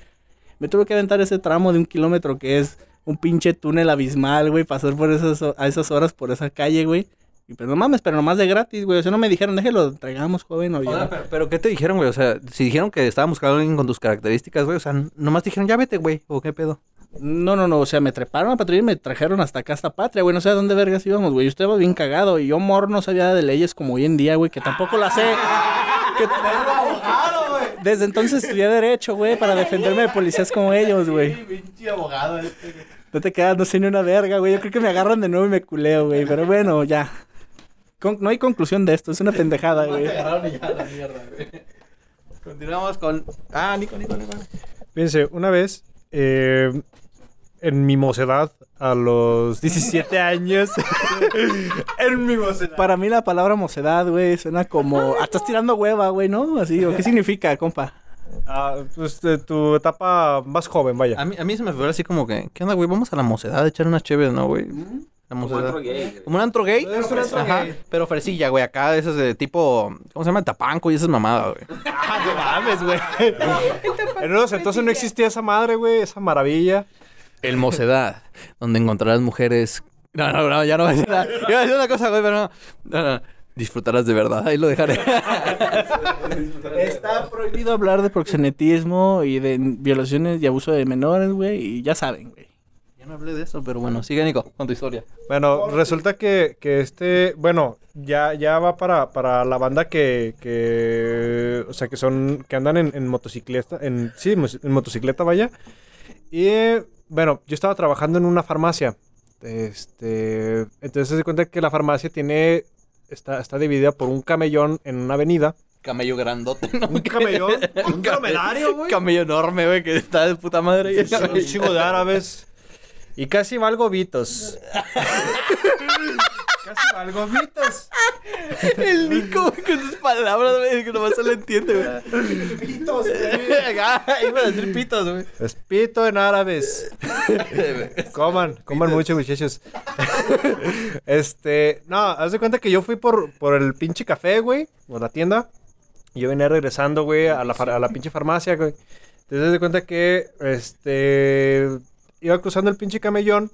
Me tuve que aventar ese tramo de un kilómetro que es un pinche túnel abismal, güey. Pasar por esas, a esas horas por esa calle, güey. Y pues no mames, pero nomás de gratis, güey. O sea, no me dijeron, déjelo, traigamos, joven, o ya. pero, pero ¿qué te dijeron, güey? O sea, si dijeron que estaban buscando a alguien con tus características, güey, o sea, nomás dijeron, ya vete, güey, o qué pedo. No, no, no. O sea, me treparon a patrulla y me trajeron hasta acá, hasta Patria, güey. No sé a dónde vergas íbamos, güey. Yo estaba bien cagado. Y yo, mor, no sabía de leyes como hoy en día, güey. Que tampoco la sé. Que- Desde entonces estudié Derecho, güey, para defenderme de policías como ellos, güey. Pinche abogado este. No te quedas, no sé ni una verga, güey. Yo creo que me agarran de nuevo y me culeo, güey. Pero bueno, ya. Con- no hay conclusión de esto, es una pendejada, güey. agarraron y ya la mierda, güey. Continuamos con... Ah, Nico, Nico, Nico. Fíjense, una vez, eh, en mi mocedad, a los 17 años, en mi mocedad. Para mí la palabra mocedad, güey, suena como... Ah, estás tirando hueva, güey, ¿no? Así, ¿o qué significa, compa? Ah, pues, de tu etapa más joven, vaya. A mí, a mí se me fue así como que, ¿qué onda, güey? Vamos a la mocedad a echar unas chéves, ¿no, güey? Como un antro gay. Es un antro Ajá, gay. pero fresilla, güey. Acá esas de tipo, ¿cómo se llama? Tapanco y esas mamadas, güey. Ah, no mames, güey. En unos entonces no existía esa madre, güey, esa maravilla. El mocedad, donde encontrarás mujeres... No, no, no, ya no voy a decir nada. Iba a decir una cosa, güey, pero no. No, no. Disfrutarás de verdad. Ahí lo dejaré. Está prohibido hablar de proxenetismo y de violaciones y abuso de menores, güey, y ya saben, güey. Hablé de eso, pero bueno. Sigue, Nico, con tu historia. Bueno, resulta que, que este, bueno, ya, ya va para, para la banda que, que, o sea, que son, que andan en, en motocicleta, en, sí, en motocicleta, vaya. Y, bueno, yo estaba trabajando en una farmacia. Este, entonces se cuenta que la farmacia tiene, está, está dividida por un camellón en una avenida. Camello grandote, ¿no? Un camellón, un dromedario, güey. Camello enorme, güey, que está de puta madre. Un camello- chingo de árabes. Y casi valgo vitos. casi valgo vitos. El Nico, güey, con sus palabras, güey, que nomás se le entiende, güey. Pitos, Ah, Iba a decir pitos, güey. Es pito en árabes. coman, coman mucho, muchachos. este, no, haz de cuenta que yo fui por, por el pinche café, güey, por la tienda. Y yo venía regresando, güey, a la, a la pinche farmacia, güey. Entonces, haz de cuenta que, este, iba cruzando el pinche camellón.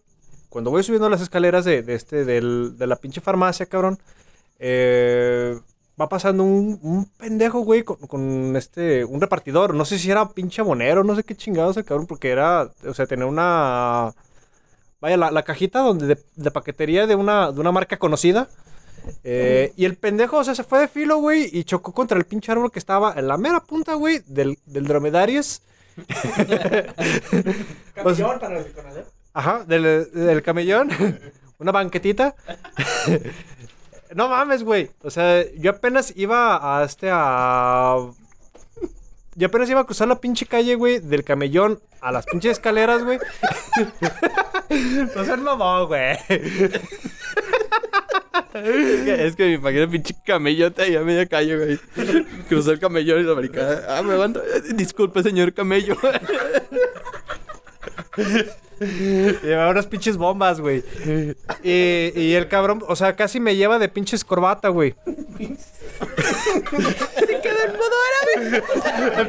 Cuando voy subiendo las escaleras de, este, del- de la pinche farmacia, cabrón, eh, va pasando un, un pendejo, güey, con, este, un repartidor. No sé si era pinche abonero, no sé qué chingados el cabrón, porque era, o sea, tenía una... Vaya, la, la cajita donde de, paquetería de una, de una marca conocida. Eh, y el pendejo, o sea, se fue de filo, güey, y chocó contra el pinche árbol que estaba en la mera punta, güey, del, del dromedarios. Campeón para el Conalep. Ajá, del, del camellón. Una banquetita. no mames, güey. O sea, yo apenas iba a este a. Yo apenas iba a cruzar la pinche calle, güey, del camellón a las pinches escaleras, güey. no seas mamón, güey. Es que me imagino pinche camellote ahí a media calle, güey. Cruzó el camellón y la americana. Ah, me aguanto. Disculpe, señor camello. Llevaba unas pinches bombas, güey. Y, y el cabrón, o sea, casi me lleva de pinches corbata, güey. Se quedó en modo árabe.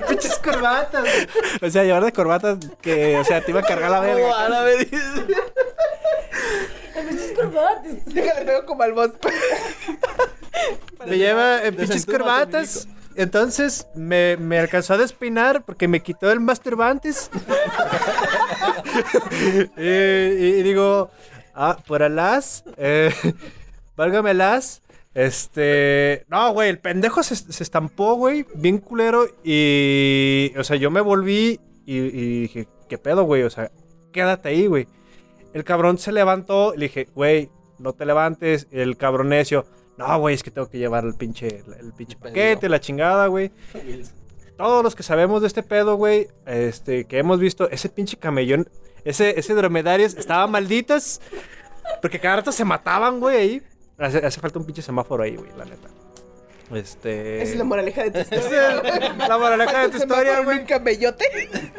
pinches corbatas. güey. O sea, llevar de corbatas que, o sea, te iba a cargar la verga. árabe, dice. Déjale, pego como al boss. Me lleva en pinches corbatas. Entonces me, me alcanzó a despeinar porque me quitó el masturbantes. y, y digo, ah, por alas, eh, válgamelas. Este, no, güey, el pendejo se, se estampó, güey, bien culero. Y, o sea, yo me volví y, y dije, ¿qué pedo, güey? O sea, quédate ahí, güey. El cabrón se levantó y le dije, güey, no te levantes. El cabrón necio, no, güey, es que tengo que llevar el pinche, el pinche paquete, la chingada, güey. Todos los que sabemos de este pedo, güey, este, que hemos visto, ese pinche camellón, ese, ese dromedario estaba malditos. Porque cada rato se mataban, güey, ahí. Hace, hace falta un pinche semáforo ahí, güey, la neta. Este. Esa es la moraleja de tu historia. es la moraleja de tu historia, güey. un camellote?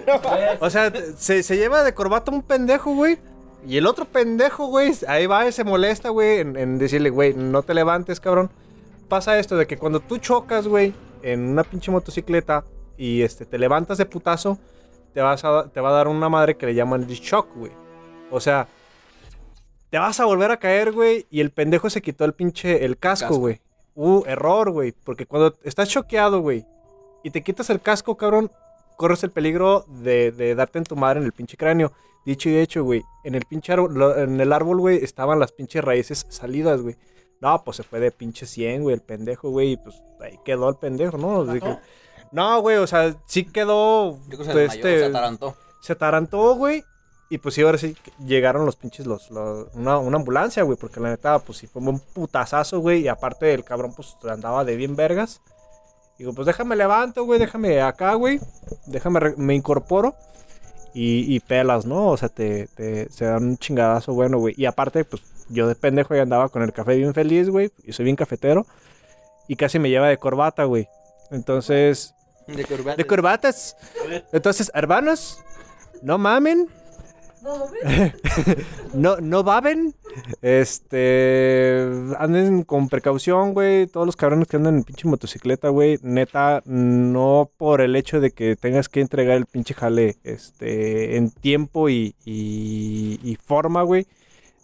O sea, se, se lleva de corbata un pendejo, güey. Y el otro pendejo, güey, ahí va y se molesta, güey, en, en decirle, güey, no te levantes, cabrón. Pasa esto de que cuando tú chocas, güey, en una pinche motocicleta y este, te levantas de putazo, te, vas a, te va a dar una madre que le llaman el shock, güey. O sea, te vas a volver a caer, güey, y el pendejo se quitó el pinche, el casco, Casco. güey. Uh, error, güey, porque cuando estás choqueado, güey, y te quitas el casco, cabrón, corres el peligro de, de darte en tu madre en el pinche cráneo. Dicho y hecho, güey, en el pinche árbol, en el árbol, güey, estaban las pinches raíces salidas, güey. No, pues se fue de pinche 100, güey, el pendejo, güey, y pues ahí quedó el pendejo, ¿no? Que- no, güey, o sea, sí quedó, ¿Qué cosa pues, se desmayó? Se este, atarantó. se atarantó, güey. Y pues sí, ahora sí llegaron los pinches, los, los- una, una ambulancia, güey. Porque la neta, pues sí fue un putazazo, güey. Y aparte el cabrón, pues andaba de bien vergas. Digo, pues déjame levanto, güey. Déjame acá, güey. Déjame, me incorporo. Y, y pelas, ¿no? O sea, te, te- se dan un chingadazo bueno, güey. Y aparte, pues yo de pendejo ya andaba con el café bien feliz, güey. Y soy bien cafetero. Y casi me lleva de corbata, güey. Entonces, De corbata. de corbatas. Entonces, hermanos, no mamen. no, no baben. Este. Anden con precaución, güey. Todos los cabrones que andan en pinche motocicleta, güey. Neta, no por el hecho de que tengas que entregar el pinche jale este, en tiempo y, y, y forma, güey.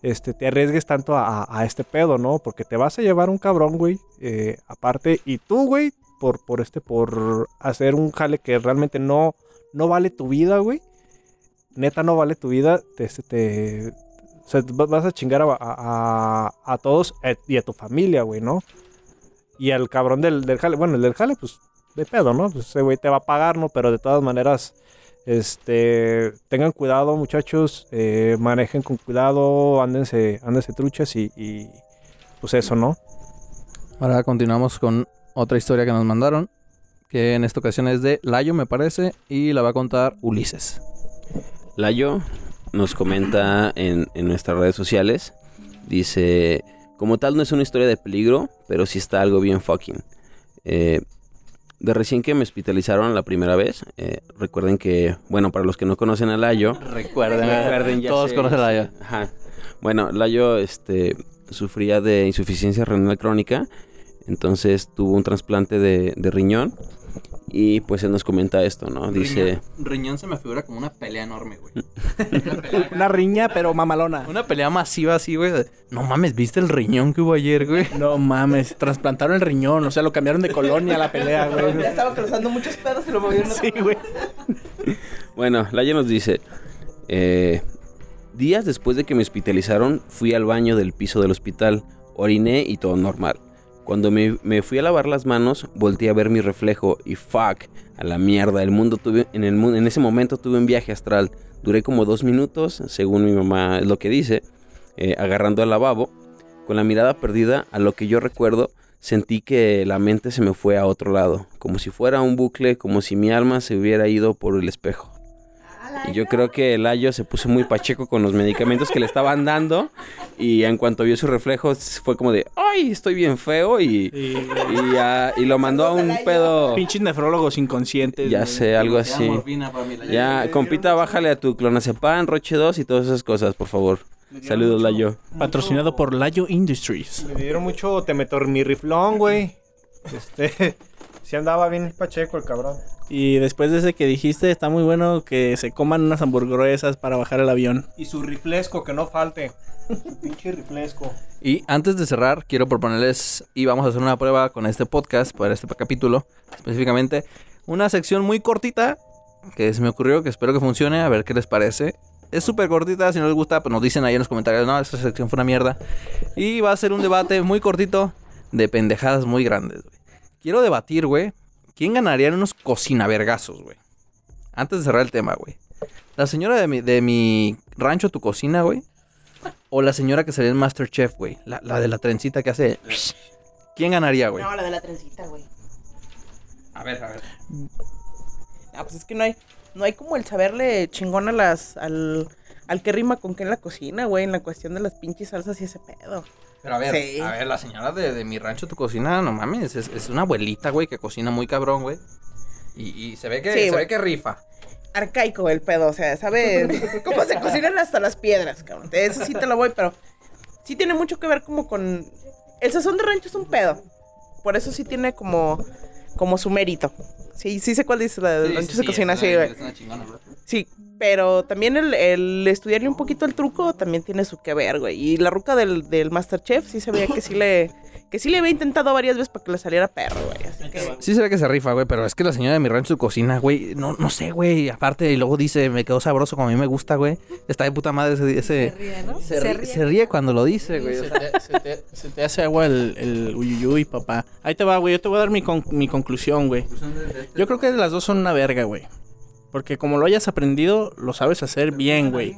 Este, te arriesgues tanto a, a- este pedo, ¿no? Porque te vas a llevar un cabrón, güey. eh, aparte, y tú, güey, por, por este, por hacer un jale que realmente no, no vale tu vida, güey. Neta no vale tu vida. Te, te- vas a chingar a, a- a- todos eh, y a tu familia, güey, ¿no? Y al cabrón del, del jale, bueno, el del jale, pues, de pedo, ¿no? Pues ese güey te va a pagar, ¿no? Pero de todas maneras, este, tengan cuidado, muchachos, eh, manejen con cuidado, ándense, ándense truchas y, pues eso, ¿no? Ahora continuamos con otra historia que nos mandaron, que en esta ocasión es de Layo, me parece, y la va a contar Ulises. Layo nos comenta en, en nuestras redes sociales. Dice, como tal no es una historia de peligro, pero sí está algo bien fucking. Eh, de recién que me hospitalizaron la primera vez, eh, recuerden que, bueno, para los que no conocen a Layo, Recuerden, recuerden ya todos sé- conocen a Layo. Ajá. Bueno, Layo este, sufría de insuficiencia renal crónica, entonces tuvo un trasplante de, de riñón Y pues él nos comenta esto, ¿no? Dice, Riñón, riñón se me figura como una pelea enorme, güey. Una riña, pero mamalona. Una pelea masiva así, güey. No mames, ¿viste el riñón que hubo ayer, güey? No mames, trasplantaron el riñón, o sea, lo cambiaron de colonia a la pelea, güey. Ya estaba cruzando muchos pedos y lo movieron. Sí, güey. Bueno, Layo nos dice, eh, días después de que me hospitalizaron, fui al baño del piso del hospital, oriné y todo normal. Cuando me, me fui a lavar las manos, volteé a ver mi reflejo y fuck, a la mierda, el mundo tuve, en, el, en ese momento tuve un viaje astral. Duré como dos minutos, según mi mamá es lo que dice, eh, agarrando al lavabo. Con la mirada perdida, a lo que yo recuerdo, sentí que la mente se me fue a otro lado, como si fuera un bucle, como si mi alma se hubiera ido por el espejo. Y yo creo que el Ayo se puso muy pacheco con los medicamentos que le estaban dando. Y en cuanto vio su reflejo, fue como de, ¡ay, estoy bien feo! Y, Sí, y, ah, y lo mandó a un pedo. Pinches nefrólogos inconscientes. Ya sé, algo así. Ya, compita, bájale a tu clonazepam, Roche 2 y todas esas cosas, por favor. Saludos, Layo. Patrocinado por Layo Industries. Me dieron mucho temetormirriflón, güey. Este. Sí andaba bien pacheco el cabrón. Y después de ese que dijiste, está muy bueno que se coman unas hamburguesas para bajar el avión. Y su riflesco, que no falte. Su pinche riflesco. Y antes de cerrar, quiero proponerles, y vamos a hacer una prueba con este podcast, para este capítulo, específicamente, una sección muy cortita, que se me ocurrió, que espero que funcione, a ver qué les parece. Es súper cortita, si no les gusta, pues nos dicen ahí en los comentarios, no, esta sección fue una mierda. Y va a ser un debate muy cortito de pendejadas muy grandes, güey. Quiero debatir, güey, ¿quién ganaría en unos cocinavergazos, güey? Antes de cerrar el tema, güey. La señora de mi, de mi rancho, tu cocina, güey. O la señora que salió en Masterchef, güey. La, la de la trencita que hace. ¿Quién ganaría, güey? No, la de la trencita, güey. A ver, a ver. Ah, pues es que no hay, no hay como el saberle chingón a las, al, al que rima con qué en la cocina, güey, en la cuestión de las pinches salsas y ese pedo. Pero a ver, Sí. a ver, la señora de, de mi rancho, tu cocina, no mames. Es, es una abuelita, güey, que cocina muy cabrón, güey. Y, y se ve que, Sí, se ve que rifa. Arcaico el pedo, o sea, sabe cómo se cocinan hasta las piedras, cabrón. Eso sí te lo voy, pero sí tiene mucho que ver como con... El sazón de rancho es un pedo. Por eso sí tiene como, como su mérito. Sí, sí sé cuál dice la del rancho se cocina así, güey. Sí, pero también el, el estudiarle un poquito el truco también tiene su que ver, güey. Y la ruca del, del Masterchef sí se veía que sí le... Que sí le había intentado varias veces para que le saliera perro, güey. Así que... Sí se ve que se rifa, güey, pero es que la señora de mi rancho, tu cocina, güey, no, no sé, güey. Aparte, y luego dice, me quedó sabroso como a mí me gusta, güey. Está de puta madre ese... ese Se ríe, ¿no? se, ri- se ríe cuando lo dice, güey. o Se sea, te, se te- se te hace agua el, el uyuyuy, papá. Ahí te va, güey. Yo te voy a dar mi, con- mi conclusión, güey. Yo creo que las dos son una verga, güey. Porque como lo hayas aprendido, lo sabes hacer bien, güey.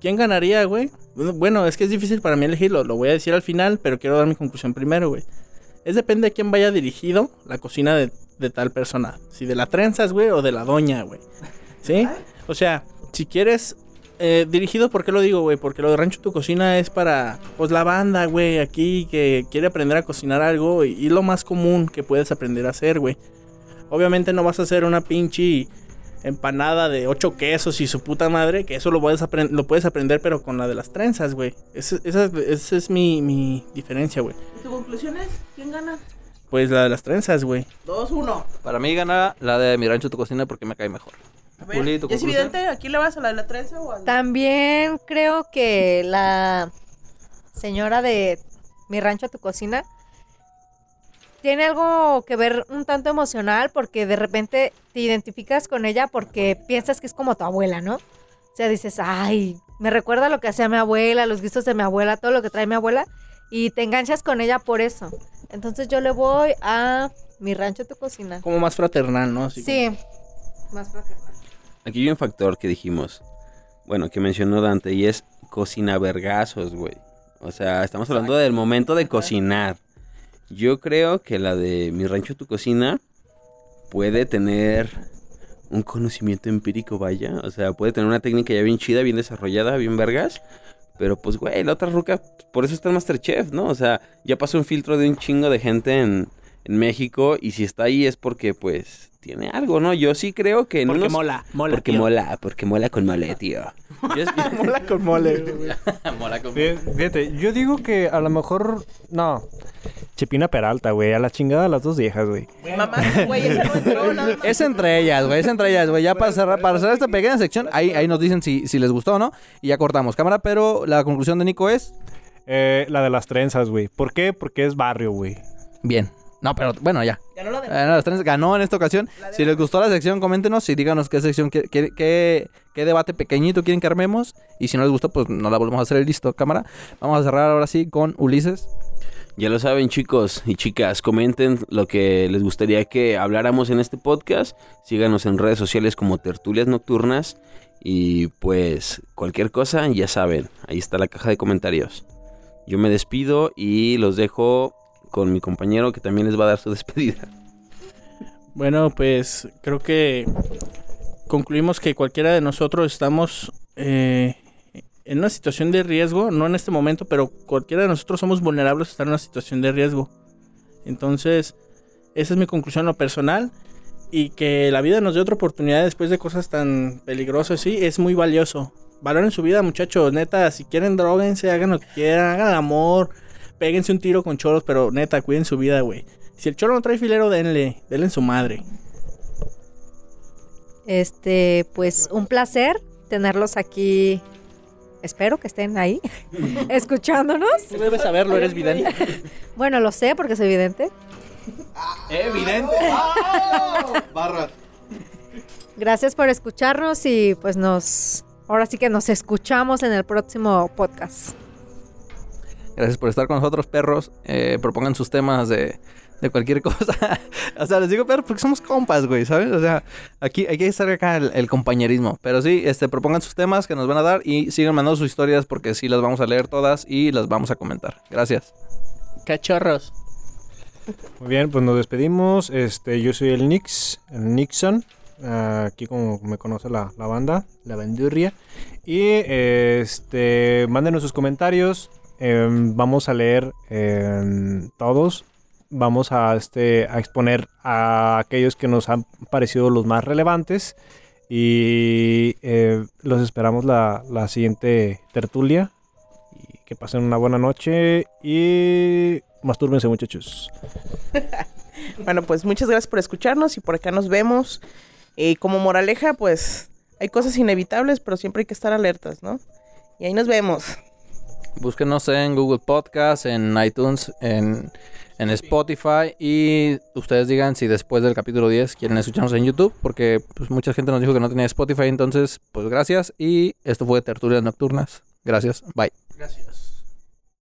¿Quién ganaría, güey? Bueno, es que es difícil para mí elegirlo. Lo voy a decir al final, pero quiero dar mi conclusión primero, güey. Es depende de quién vaya dirigido la cocina de, de tal persona. Si de la trenzas, güey, o de la doña, güey. ¿Sí? O sea, si quieres eh, dirigido, ¿por qué lo digo, güey? Porque lo de Rancho Tu Cocina es para, pues, la banda, güey, aquí que quiere aprender a cocinar algo y, y lo más común que puedes aprender a hacer, güey. Obviamente no vas a hacer una pinche empanada de ocho quesos y su puta madre, que eso lo puedes, lo puedes aprender, pero con la de las trenzas, güey. Esa, esa- esa es mi, mi diferencia, güey. ¿Tu conclusión es? ¿Quién gana? Pues la de las trenzas, güey. 2-1. Para mí gana la de mi rancho, tu cocina, porque me cae mejor. A ver, Juli, ¿tu ¿ya es evidente? ¿A quién le vas? ¿A la de la trenza o a la... También creo que la señora de mi rancho tu cocina tiene algo que ver un tanto emocional porque de repente te identificas con ella porque piensas que es como tu abuela, ¿no? O sea, dices, ay, me recuerda lo que hacía mi abuela, los gustos de mi abuela, todo lo que trae mi abuela y te enganchas con ella por eso. Entonces yo le voy a mi rancho tu cocina. Como más fraternal, ¿no? Así Sí. Más fraternal. Aquí hay un factor que dijimos, bueno, que mencionó Dante, y es cocina vergazos, güey. O sea, estamos hablando del momento de cocinar. Yo creo que la de Mi Rancho Tu Cocina puede tener un conocimiento empírico, vaya. O sea, puede tener una técnica ya bien chida, bien desarrollada, bien vergas. Pero pues, güey, la otra ruca, por eso está en Masterchef, ¿no? O sea, ya pasó un filtro de un chingo de gente en, en México. Y si está ahí es porque, pues, tiene algo, ¿no? Yo sí creo que en Porque unos- mola, mola. porque tío. mola, porque mola con mole, tío. Yo- Mola con mole, güey. Fí- Fíjate, yo digo que a lo mejor. No. Chepina Peralta, güey. A la chingada las dos viejas, güey. Mamá, güey, esa no entró nada más. Es entre ellas, güey, es entre ellas, güey. Ya para cerrar, para cerrar esta pequeña sección, ahí, ahí nos dicen si, si les gustó o no. Y ya cortamos cámara, pero la conclusión de Nico es... Eh, la de las trenzas, güey. ¿Por qué? Porque es barrio, güey. Bien. No, pero bueno, ya. Ganó la de... No, las trenzas ganó en esta ocasión. Si les gustó la sección, coméntenos y díganos qué sección, qué, qué, qué- qué debate pequeñito quieren que armemos. Y si no les gustó, pues no la volvemos a hacer el listo, cámara. Vamos a cerrar ahora sí con Ulises. Ya lo saben chicos y chicas, comenten lo que les gustaría que habláramos en este podcast. Síganos en redes sociales como Tertulias Nocturnas. Y pues cualquier cosa, ya saben, ahí está la caja de comentarios. Yo me despido y los dejo con mi compañero que también les va a dar su despedida. Bueno, pues creo que concluimos que cualquiera de nosotros estamos eh, en una situación de riesgo, no en este momento, pero cualquiera de nosotros somos vulnerables a estar en una situación de riesgo. Entonces, esa es mi conclusión lo personal. Y que la vida nos dé otra oportunidad después de cosas tan peligrosas, sí, es muy valioso. Valoren su vida, muchachos. Neta, si quieren, droguense, hagan lo que quieran, hagan amor, péguense un tiro con choros, pero neta, cuiden su vida, güey. Si el choro no trae filero, denle, denle en su madre. Este, pues un placer tenerlos aquí. Espero que estén ahí escuchándonos. Tú debes saberlo, eres vidente. Bueno, lo sé porque soy evidente. Evidente. Barra. Gracias por escucharnos y pues nos ahora sí que nos escuchamos en el próximo podcast. Gracias por estar con nosotros, perros. Eh, propongan sus temas de, de cualquier cosa. o sea, les digo perros porque somos compas, güey, ¿sabes? O sea, aquí hay que estar acá el, el compañerismo. Pero sí, este, propongan sus temas que nos van a dar y sigan mandando sus historias porque sí las vamos a leer todas y las vamos a comentar. Gracias. Cachorros. Muy bien, pues nos despedimos. Este, yo soy el Nix, el Nixon. aquí como me conoce la, la banda, la bandurria. Y este, mándenos sus comentarios. Em, vamos a leer em, todos. Vamos a, este, a exponer a aquellos que nos han parecido los más relevantes. Y eh, los esperamos la, la siguiente tertulia. Y que pasen una buena noche. Y mastúrbense, muchachos. Bueno, pues muchas gracias por escucharnos y por acá nos vemos. Y como moraleja, pues hay cosas inevitables, pero siempre hay que estar alertas, ¿no? Y ahí nos vemos. Búsquenos en Google Podcast, en iTunes, en, en Spotify y ustedes digan si después del capítulo 10 quieren escucharnos en YouTube porque pues, mucha gente nos dijo que no tenía Spotify, entonces pues gracias y esto fue Tertulias Nocturnas. Gracias, bye. Gracias.